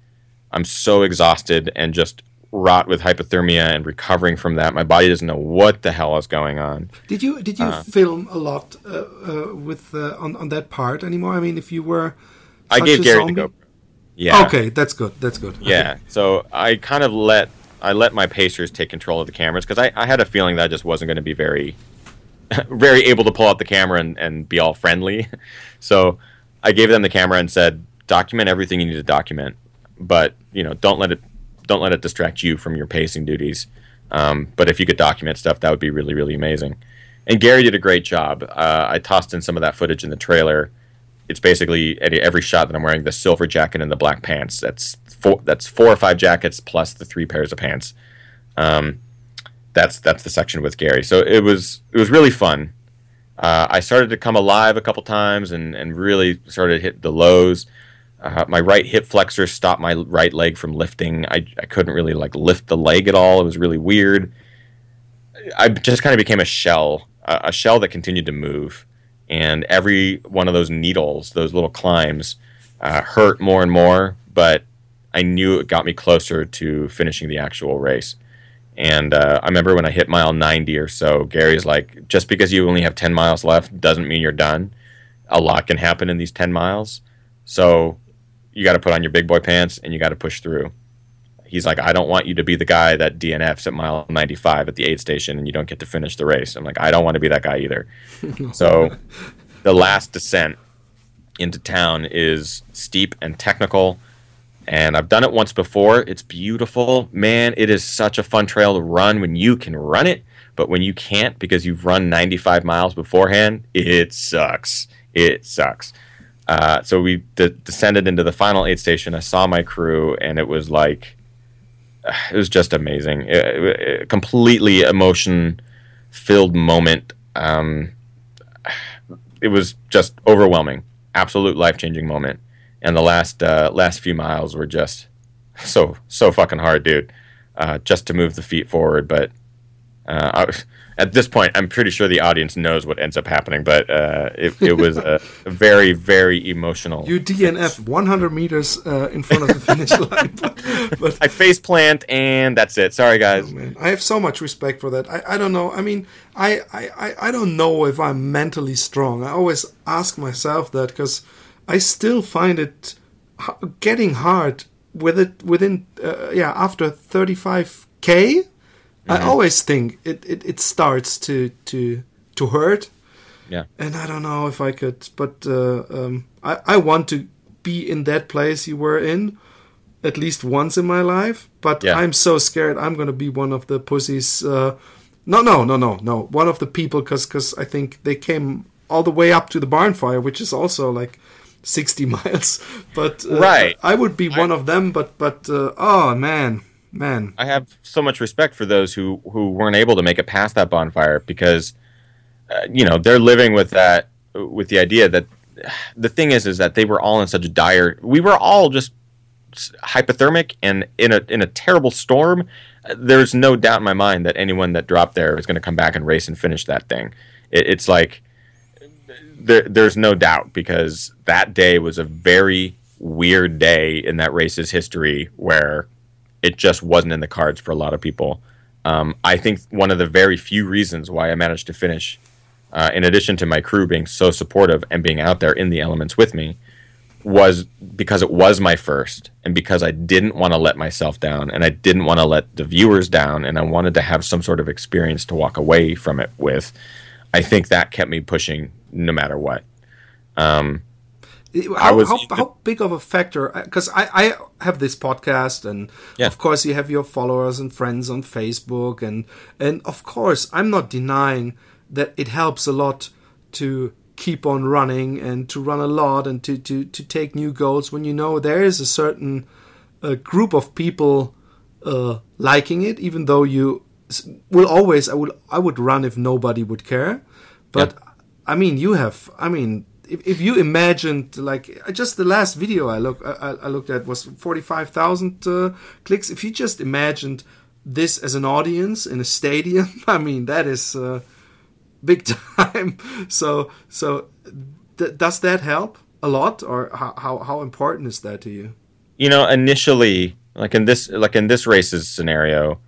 I'm so exhausted and just rot with hypothermia and recovering from that. My body doesn't know what the hell is going on. Did you did you film a lot uh, uh, with uh, on on that part anymore? I mean, if you were, I gave Gary zombie- the GoPro. Yeah. Okay, that's good. That's good. Yeah. So I kind of let I let my pacers take control of the cameras because I, I had a feeling that I just wasn't going to be very very able to pull out the camera and, and be all friendly. So I gave them the camera and said, document everything you need to document, but you know, don't let it don't let it distract you from your pacing duties. Um, but if you could document stuff, that would be really really amazing. And Gary did a great job. Uh, I tossed in some of that footage in the trailer. It's basically every shot that I'm wearing the silver jacket and the black pants. That's four. That's four or five jackets plus the three pairs of pants. Um, that's that's the section with Gary. So it was it was really fun. Uh, I started to come alive a couple times and, and really started to hit the lows. Uh, my right hip flexor stopped my right leg from lifting. I, I couldn't really like lift the leg at all. It was really weird. I just kind of became a shell, a, shell that continued to move. And every one of those needles, those little climbs, uh, hurt more and more. But I knew it got me closer to finishing the actual race. And uh, I remember when I hit mile 90 or so, Gary's like, just because you only have 10 miles left doesn't mean you're done. A lot can happen in these 10 miles. So you got to put on your big boy pants and you got to push through. He's like, I don't want you to be the guy that DNFs at mile 95 at the aid station and you don't get to finish the race. I'm like, I don't want to be that guy either. so the last descent into town is steep and technical and I've done it once before. It's beautiful. Man, it is such a fun trail to run when you can run it, but when you can't because you've run 95 miles beforehand, it sucks. It sucks. Uh, so we de- descended into the final aid station. I saw my crew, and it was like, it was just amazing. It, it, it, completely emotion filled moment. Um, it was just overwhelming. Absolute life changing moment and the last uh, last few miles were just so so fucking hard, dude. Uh, just to move the feet forward, but uh, I, at this point, I'm pretty sure the audience knows what ends up happening. But uh, it, it was a, very very emotional. You DNF 100 meters uh, in front of the finish line, but, but I face plant and that's it. Sorry, guys. Oh, I have so much respect for that. I, I don't know. I mean, I, I I don't know if I'm mentally strong. I always ask myself that because I still find it getting hard with it within uh, yeah after 35k mm-hmm. i always think it, it, it starts to to to hurt yeah and i don't know if i could but uh, um, I, I want to be in that place you were in at least once in my life but yeah. i'm so scared i'm gonna be one of the pussies uh, no no no no no one of the people because because i think they came all the way up to the barn fire which is also like 60 miles. But uh, right, I would be one of them. But but uh, oh man, man, I have so much respect for those who who weren't able to make it past that bonfire because uh, you know they're living with that with the idea that the thing is is that they were all in such dire. We were all just hypothermic and in a in a terrible storm. There's no doubt in my mind that anyone that dropped there is going to come back and race and finish that thing. It, it's like there, there's no doubt because that day was a very weird day in that race's history where it just wasn't in the cards for a lot of people. Um, I think one of the very few reasons why I managed to finish, uh, in addition to my crew being so supportive and being out there in the elements with me, was because it was my first and because I didn't want to let myself down and I didn't want to let the viewers down and I wanted to have some sort of experience to walk away from it with. I think that kept me pushing no matter what. Um, how, how, how, big of a factor? Because I, I have this podcast, and yeah. of course you have your followers and friends on Facebook, and and of course I'm not denying that it helps a lot to keep on running and to run a lot and to to to take new goals when you know there is a certain uh, group of people uh, liking it, even though you will always I would I would run if nobody would care, but. Yeah I mean, you have. I mean, if, if you imagined like just the last video I look I, I looked at was forty five thousand uh, clicks. If you just imagined this as an audience in a stadium, I mean, that is uh, big time. so so th- does that help a lot, or how, how how important is that to you? You know, initially, like in this like in this race's scenario,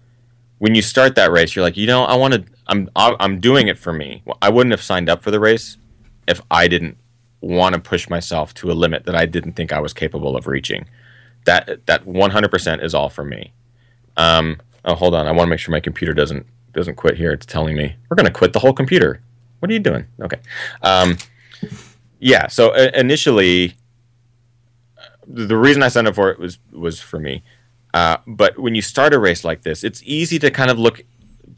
when you start that race, you're like, you know, I want to I'm I'm doing it for me. I wouldn't have signed up for the race if I didn't want to push myself to a limit that I didn't think I was capable of reaching. That that 100% is all for me. Um, oh, hold on. I want to make sure my computer doesn't doesn't quit here. It's telling me we're going to quit the whole computer. What are you doing? Okay. Um, yeah. So uh, initially, the reason I signed up for it was was for me. Uh, but when you start a race like this, it's easy to kind of look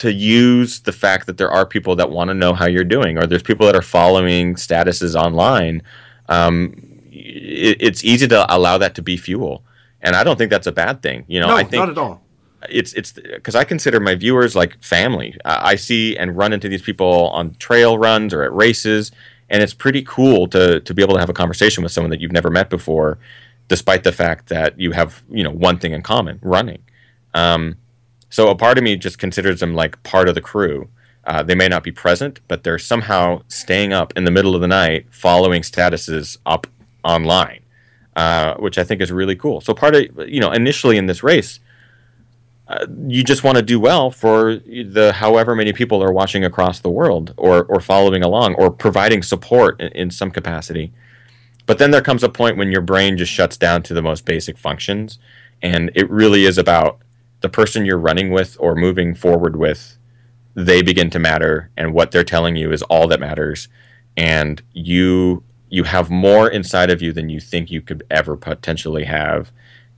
to use the fact that there are people that want to know how you're doing, or there's people that are following statuses online. Um, it, it's easy to allow that to be fuel, and I don't think that's a bad thing. You know, no, I think not at all. It's it's because I consider my viewers like family. I, I see and run into these people on trail runs or at races, and it's pretty cool to to be able to have a conversation with someone that you've never met before, despite the fact that you have you know one thing in common, running. Um, so a part of me just considers them like part of the crew. Uh, they may not be present, but they're somehow staying up in the middle of the night, following statuses up online. uh, which I think is really cool. So part of you know initially in this race, uh, you just want to do well for the however many people are watching across the world or or following along or providing support in, in some capacity. But then there comes a point when your brain just shuts down to the most basic functions, and it really is about the person you're running with or moving forward with. They begin to matter, and what they're telling you is all that matters. And you you have more inside of you than you think you could ever potentially have,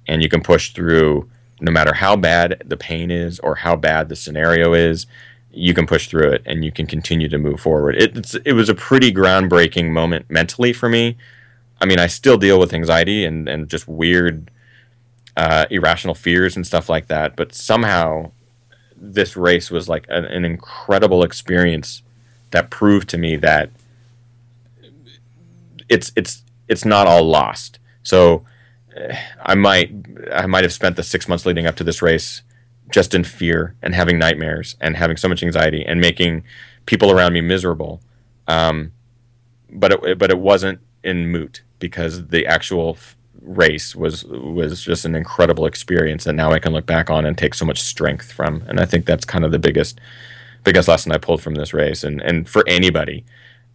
and you can push through no matter how bad the pain is or how bad the scenario is. You can push through it, and you can continue to move forward. It, it was a pretty groundbreaking moment mentally for me. I mean, I still deal with anxiety and, and just weird, uh, irrational fears and stuff like that. But somehow, this race was like an, an incredible experience that proved to me that it's it's it's not all lost. So uh, I might I might have spent the six months leading up to this race just in fear and having nightmares and having so much anxiety and making people around me miserable. Um, but it but it wasn't in moot because the actual race was was just an incredible experience that now I can look back on and take so much strength from. And I think that's kind of the biggest biggest lesson I pulled from this race. And and for anybody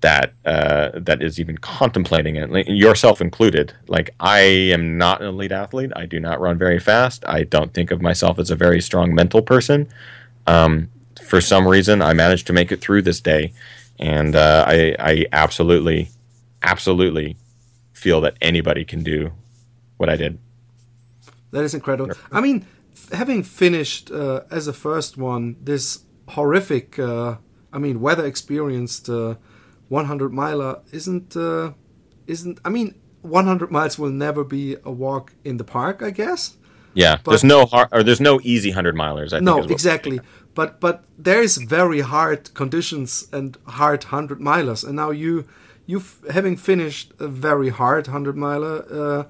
that uh, that is even contemplating it, yourself included. Like I am not an elite athlete. I do not run very fast. I don't think of myself as a very strong mental person. Um, for some reason, I managed to make it through this day, and uh, I, I absolutely, absolutely feel that anybody can do what I did. That is incredible. I mean, having finished uh, as a first one this horrific, uh, I mean, weather experienced uh, 100 miler isn't uh, isn't I mean 100 miles will never be a walk in the park I guess. Yeah but, there's no hard or there's no easy 100 milers I no exactly. but but there is very hard conditions and hard 100 milers. And now you you having finished a very hard 100 miler uh,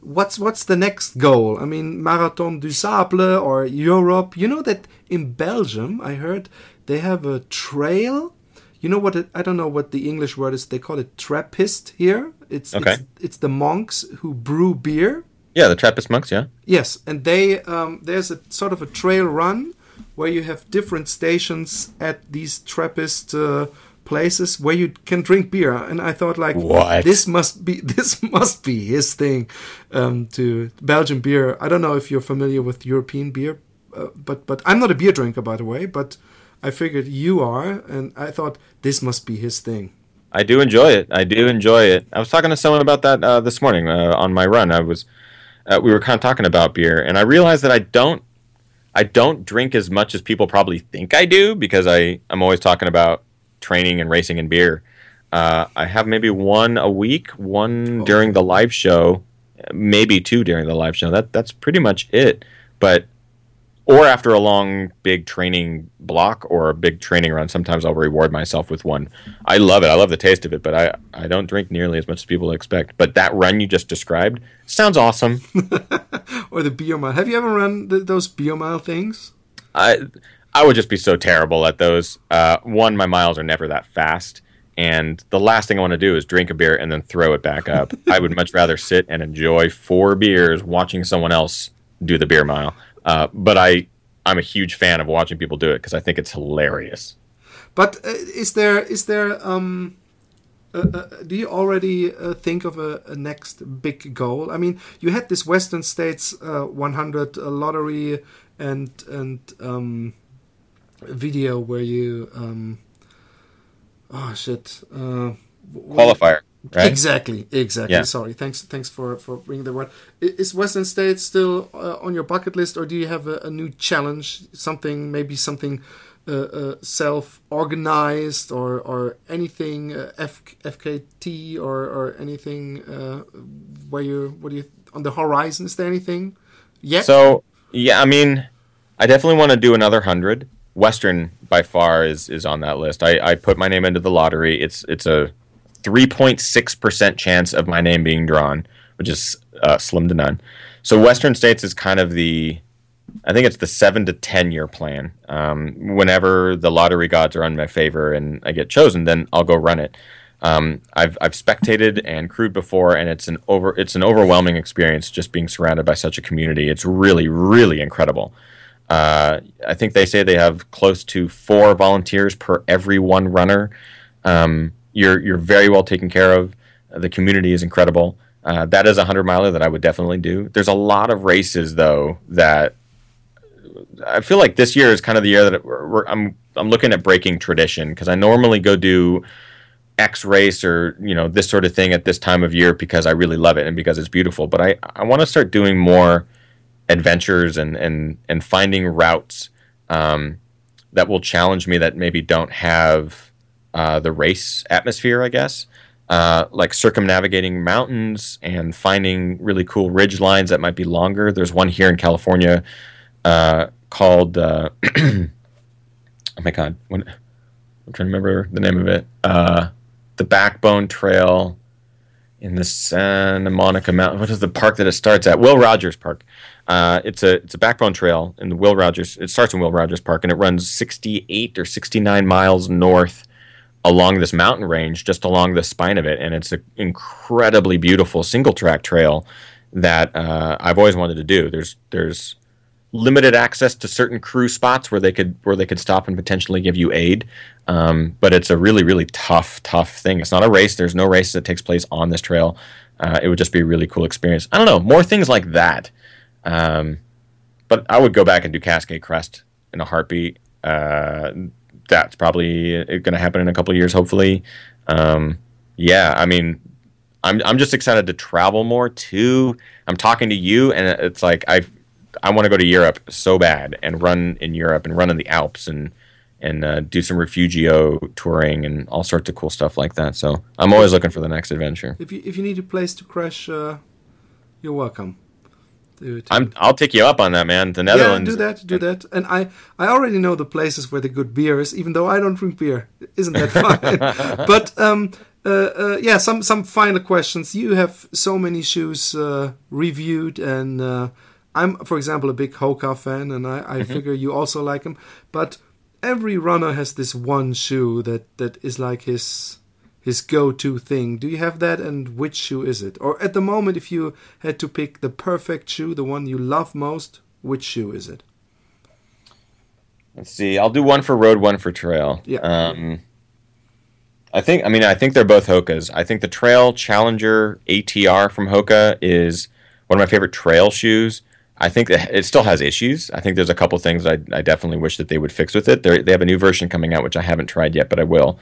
what's what's the next goal I mean Marathon du Sable or Europe you know that in Belgium I heard they have a trail you know what? It, I don't know what the English word is. They call it Trappist here. It's okay. It's, it's the monks who brew beer. Yeah, the Trappist monks. Yeah. Yes, and they um, there's a sort of a trail run where you have different stations at these Trappist uh, places where you can drink beer. And I thought like, what? this must be this must be his thing. Um, to Belgian beer. I don't know if you're familiar with European beer, uh, but but I'm not a beer drinker by the way, but I figured you are, and I thought this must be his thing. I do enjoy it. I do enjoy it. I was talking to someone about that uh, this morning uh, on my run. I was, uh, we were kind of talking about beer, and I realized that I don't, I don't drink as much as people probably think I do because I I'm always talking about training and racing and beer. Uh, I have maybe one a week, one oh. during the live show, maybe two during the live show. That that's pretty much it. But or after a long big training block or a big training run sometimes i'll reward myself with one i love it i love the taste of it but i, I don't drink nearly as much as people expect but that run you just described sounds awesome or the beer mile have you ever run the, those beer mile things i i would just be so terrible at those uh, one my miles are never that fast and the last thing i want to do is drink a beer and then throw it back up i would much rather sit and enjoy four beers watching someone else do the beer mile uh, but I I'm a huge fan of watching people do it because I think it's hilarious. But uh, is there is there um, uh, uh, do you already uh, think of a, a, next big goal? I mean, you had this Western States uh, 100 lottery and and um, video where you um, oh shit uh, qualifier. Right? Exactly, exactly. Yeah. Sorry. Thanks, thanks for for bringing the word. Is Western States still uh, on your bucket list, or do you have a, a new challenge? Something, maybe something uh, uh, self-organized, or or anything uh, F, FKT, or or anything uh, where you what do you on the horizon? Is there anything yet? So yeah, I mean, I definitely want to do another hundred. Western by far is is on that list. I, I put my name into the lottery. It's it's a 3.6% chance of my name being drawn, which is uh, slim to none. So Western States is kind of the, I think it's the seven to 10 year plan. Um, whenever the lottery gods are on my favor and I get chosen, then I'll go run it. Um, I've I've spectated and crewed before, and it's an over it's an overwhelming experience just being surrounded by such a community. It's really really incredible. Uh, I think they say they have close to four volunteers per every one runner. Um, you're you're very well taken care of. The community is incredible. Uh, that is a hundred miler that I would definitely do. There's a lot of races though that I feel like this year is kind of the year that we're, we're, I'm I'm looking at breaking tradition because I normally go do X race or you know this sort of thing at this time of year because I really love it and because it's beautiful. But I I want to start doing more adventures and and and finding routes um, that will challenge me that maybe don't have uh, the race atmosphere. I guess. Uh, like circumnavigating mountains and finding really cool ridge lines that might be longer. There's one here in California uh, called uh, oh my god, when, I'm trying to remember the name of it. Uh, the Backbone Trail in the Santa Monica Mountain. What is the park that it starts at? Will Rogers Park. Uh, it's a it's a backbone trail in the Will Rogers. It starts in Will Rogers Park and it runs 68 or 69 miles north along this mountain range, just along the spine of it, and it's an incredibly beautiful single track trail that uh, I've always wanted to do. There's there's limited access to certain crew spots where they could where they could stop and potentially give you aid. Um, but it's a really really tough tough thing. It's not a race. There's no race that takes place on this trail. Uh, it would just be a really cool experience. I don't know more things like that. Um, but I would go back and do Cascade Crest in a heartbeat. Uh, that's probably going to happen in a couple years, hopefully. Um, yeah, I mean, I'm I'm just excited to travel more too. I'm talking to you, and it's like I I want to go to Europe so bad and run in Europe and run in the Alps and and uh, do some refugio touring and all sorts of cool stuff like that. So I'm always looking for the next adventure. If you if you need a place to crash, uh, you're welcome. To, to I'm I'll take you up on that, man. The Netherlands. Yeah, do that, do that. And I I already know the places where the good beer is, even though I don't drink beer. Isn't that fine? but um. Uh, uh, yeah, some some final questions. You have so many shoes uh, reviewed, and uh, I'm, for example, a big Hoka fan, and I, I mm-hmm. figure you also like him. But every runner has this one shoe that that is like his his go-to thing. Do you have that, and which shoe is it? Or at the moment, if you had to pick the perfect shoe, the one you love most, which shoe is it? Let's see. I'll do one for road, one for trail. Yeah. Um, I think. I mean, I think they're both Hokas. I think the Trail Challenger ATR from Hoka is one of my favorite trail shoes. I think it still has issues. I think there's a couple things I, I definitely wish that they would fix with it. They're, they have a new version coming out, which I haven't tried yet, but I will.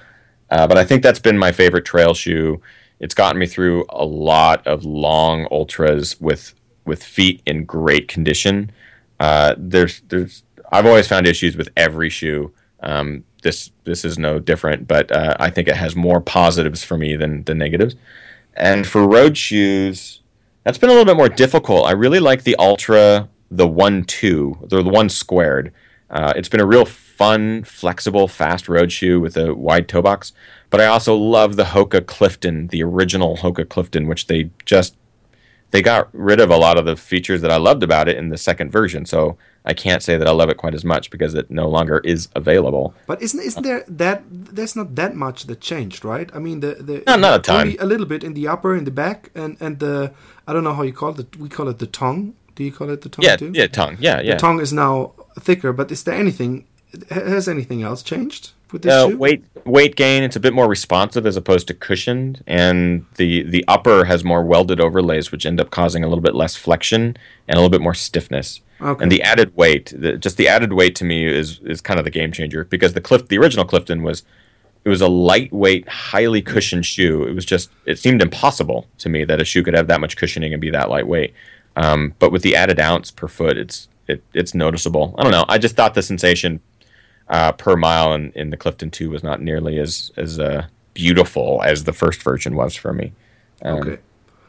Uh, but I think that's been my favorite trail shoe. It's gotten me through a lot of long ultras with with feet in great condition. Uh, there's there's I've always found issues with every shoe. Um, this this is no different, but uh, I think it has more positives for me than than negatives. And for road shoes, that's been a little bit more difficult. I really like the Altra, the one two, the one squared. Uh, it's been a real fun, flexible, fast road shoe with a wide toe box. But I also love the Hoka Clifton, the original Hoka Clifton, which they just they got rid of a lot of the features that I loved about it in the second version. So I can't say that I love it quite as much because it no longer is available. But isn't isn't there that there's not that much that changed, right? I mean, the the no, not a ton, a little bit in the upper, in the back, and and the I don't know how you call it. We call it the tongue. Do you call it the tongue yeah, too? Yeah, tongue. Yeah, yeah. The tongue is now thicker, but is there anything? Has anything else changed with this uh, shoe? Weight weight gain. It's a bit more responsive as opposed to cushioned, and the the upper has more welded overlays, which end up causing a little bit less flexion and a little bit more stiffness. Okay. And the added weight, the, just the added weight to me is is kind of the game changer because the Cliff, the original Clifton was it was a lightweight, highly cushioned shoe. It was just it seemed impossible to me that a shoe could have that much cushioning and be that lightweight. Um, but with the added ounce per foot, it's it, it's noticeable. I don't know. I just thought the sensation uh, per mile in, in the Clifton Two was not nearly as as uh, beautiful as the first version was for me. Um, okay.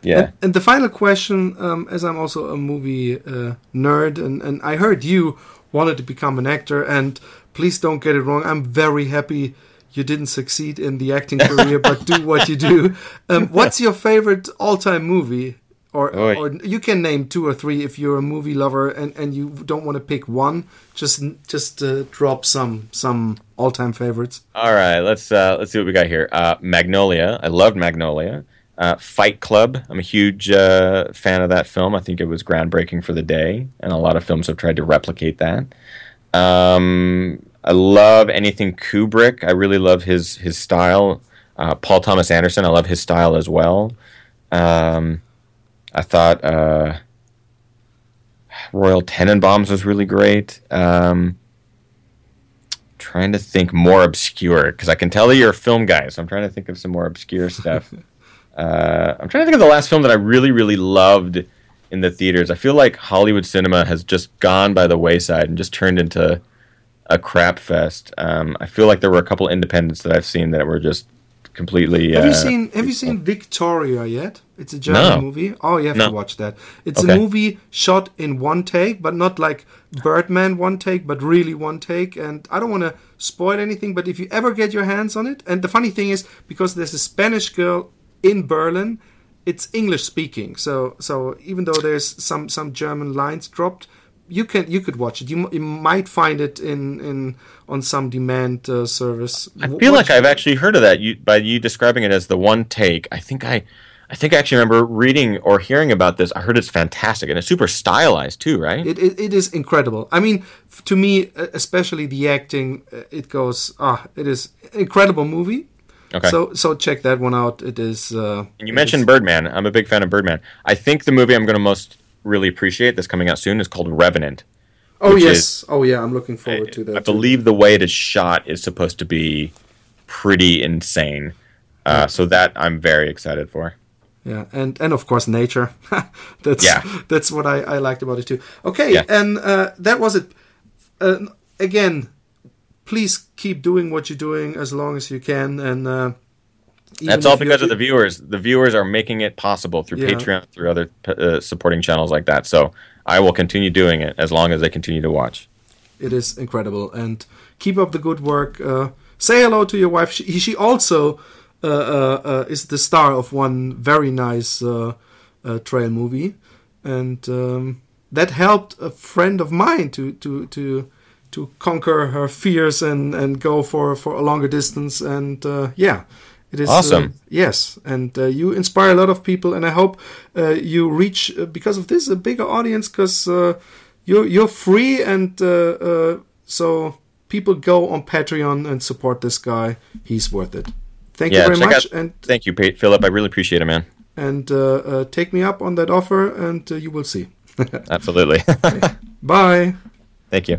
Yeah. And, and, the final question, um, as I'm also a movie uh, nerd, and, and I heard you wanted to become an actor, and please don't get it wrong. I'm very happy you didn't succeed in the acting career, but do what you do. Um, what's your favorite all-time movie? Or, or you can name two or three if you're a movie lover and, and you don't want to pick one. Just just uh, drop some some all-time favorites. All right, let's uh, let's see what we got here. Uh, Magnolia. I loved Magnolia. Uh, Fight Club. I'm a huge uh, fan of that film. I think it was groundbreaking for the day, and a lot of films have tried to replicate that. Um, I love anything Kubrick. I really love his his style. Uh, Paul Thomas Anderson. I love his style as well. Um, I thought uh, Royal Tenenbaums was really great. Um, trying to think more obscure because I can tell that you're a film guy, so I'm trying to think of some more obscure stuff. uh, I'm trying to think of the last film that I really, really loved in the theaters. I feel like Hollywood cinema has just gone by the wayside and just turned into a crap fest. Um, I feel like there were a couple independents that I've seen that were just completely. Have uh, you seen Have you seen Victoria yet? It's a German No. movie. Oh, you have No. to watch that. It's Okay. a movie shot in one take, but not like Birdman one take, but really one take. And I don't want to spoil anything, but if you ever get your hands on it, and the funny thing is because there's a Spanish girl in Berlin, it's English speaking. So so even though there's some some German lines dropped. You can you could watch it. You, you might find it in, in on some demand uh, service. I feel like I've actually heard of that. You by you describing it as the one take. I think I, I think I actually remember reading or hearing about this. I heard it's fantastic and it's super stylized too, right? It, it, it is incredible. I mean, to me, especially the acting, it goes. Ah, it is incredible movie. Okay. So so check that one out. It is. Uh, and you mentioned is- Birdman. I'm a big fan of Birdman. I think the movie I'm going to most really appreciate that's coming out soon is called Revenant. Oh yes. is- oh yeah. I'm looking forward to that. I too. believe the way it is shot is supposed to be pretty insane. Uh, so that I'm very excited for. Yeah, and and of course nature. that's Yeah. that's what I, I liked about it too. Okay, Yeah. and uh, that was it. Uh, again, please keep doing what you're doing as long as you can, and uh, even That's all because of the viewers. The viewers are making it possible through Yeah. Patreon, through other uh, supporting channels like that. So I will continue doing it as long as they continue to watch. It is incredible, and keep up the good work. Uh, say hello to your wife. She, she also uh, uh, uh, is the star of one very nice uh, uh, trail movie, and um, that helped a friend of mine to to to to conquer her fears and and go for for a longer distance. And uh, yeah. It is uh, Awesome. yes, and uh, you inspire a lot of people, and I hope uh, you reach uh, because of this a bigger audience because uh, you're you're free, and uh, uh, so people go on Patreon and support this guy. He's worth it. Thank Yeah, you very much, out- and Thank you, Philip. I really appreciate it, man. and uh, uh, take me up on that offer, and uh, you will see. Absolutely. Bye. Thank you.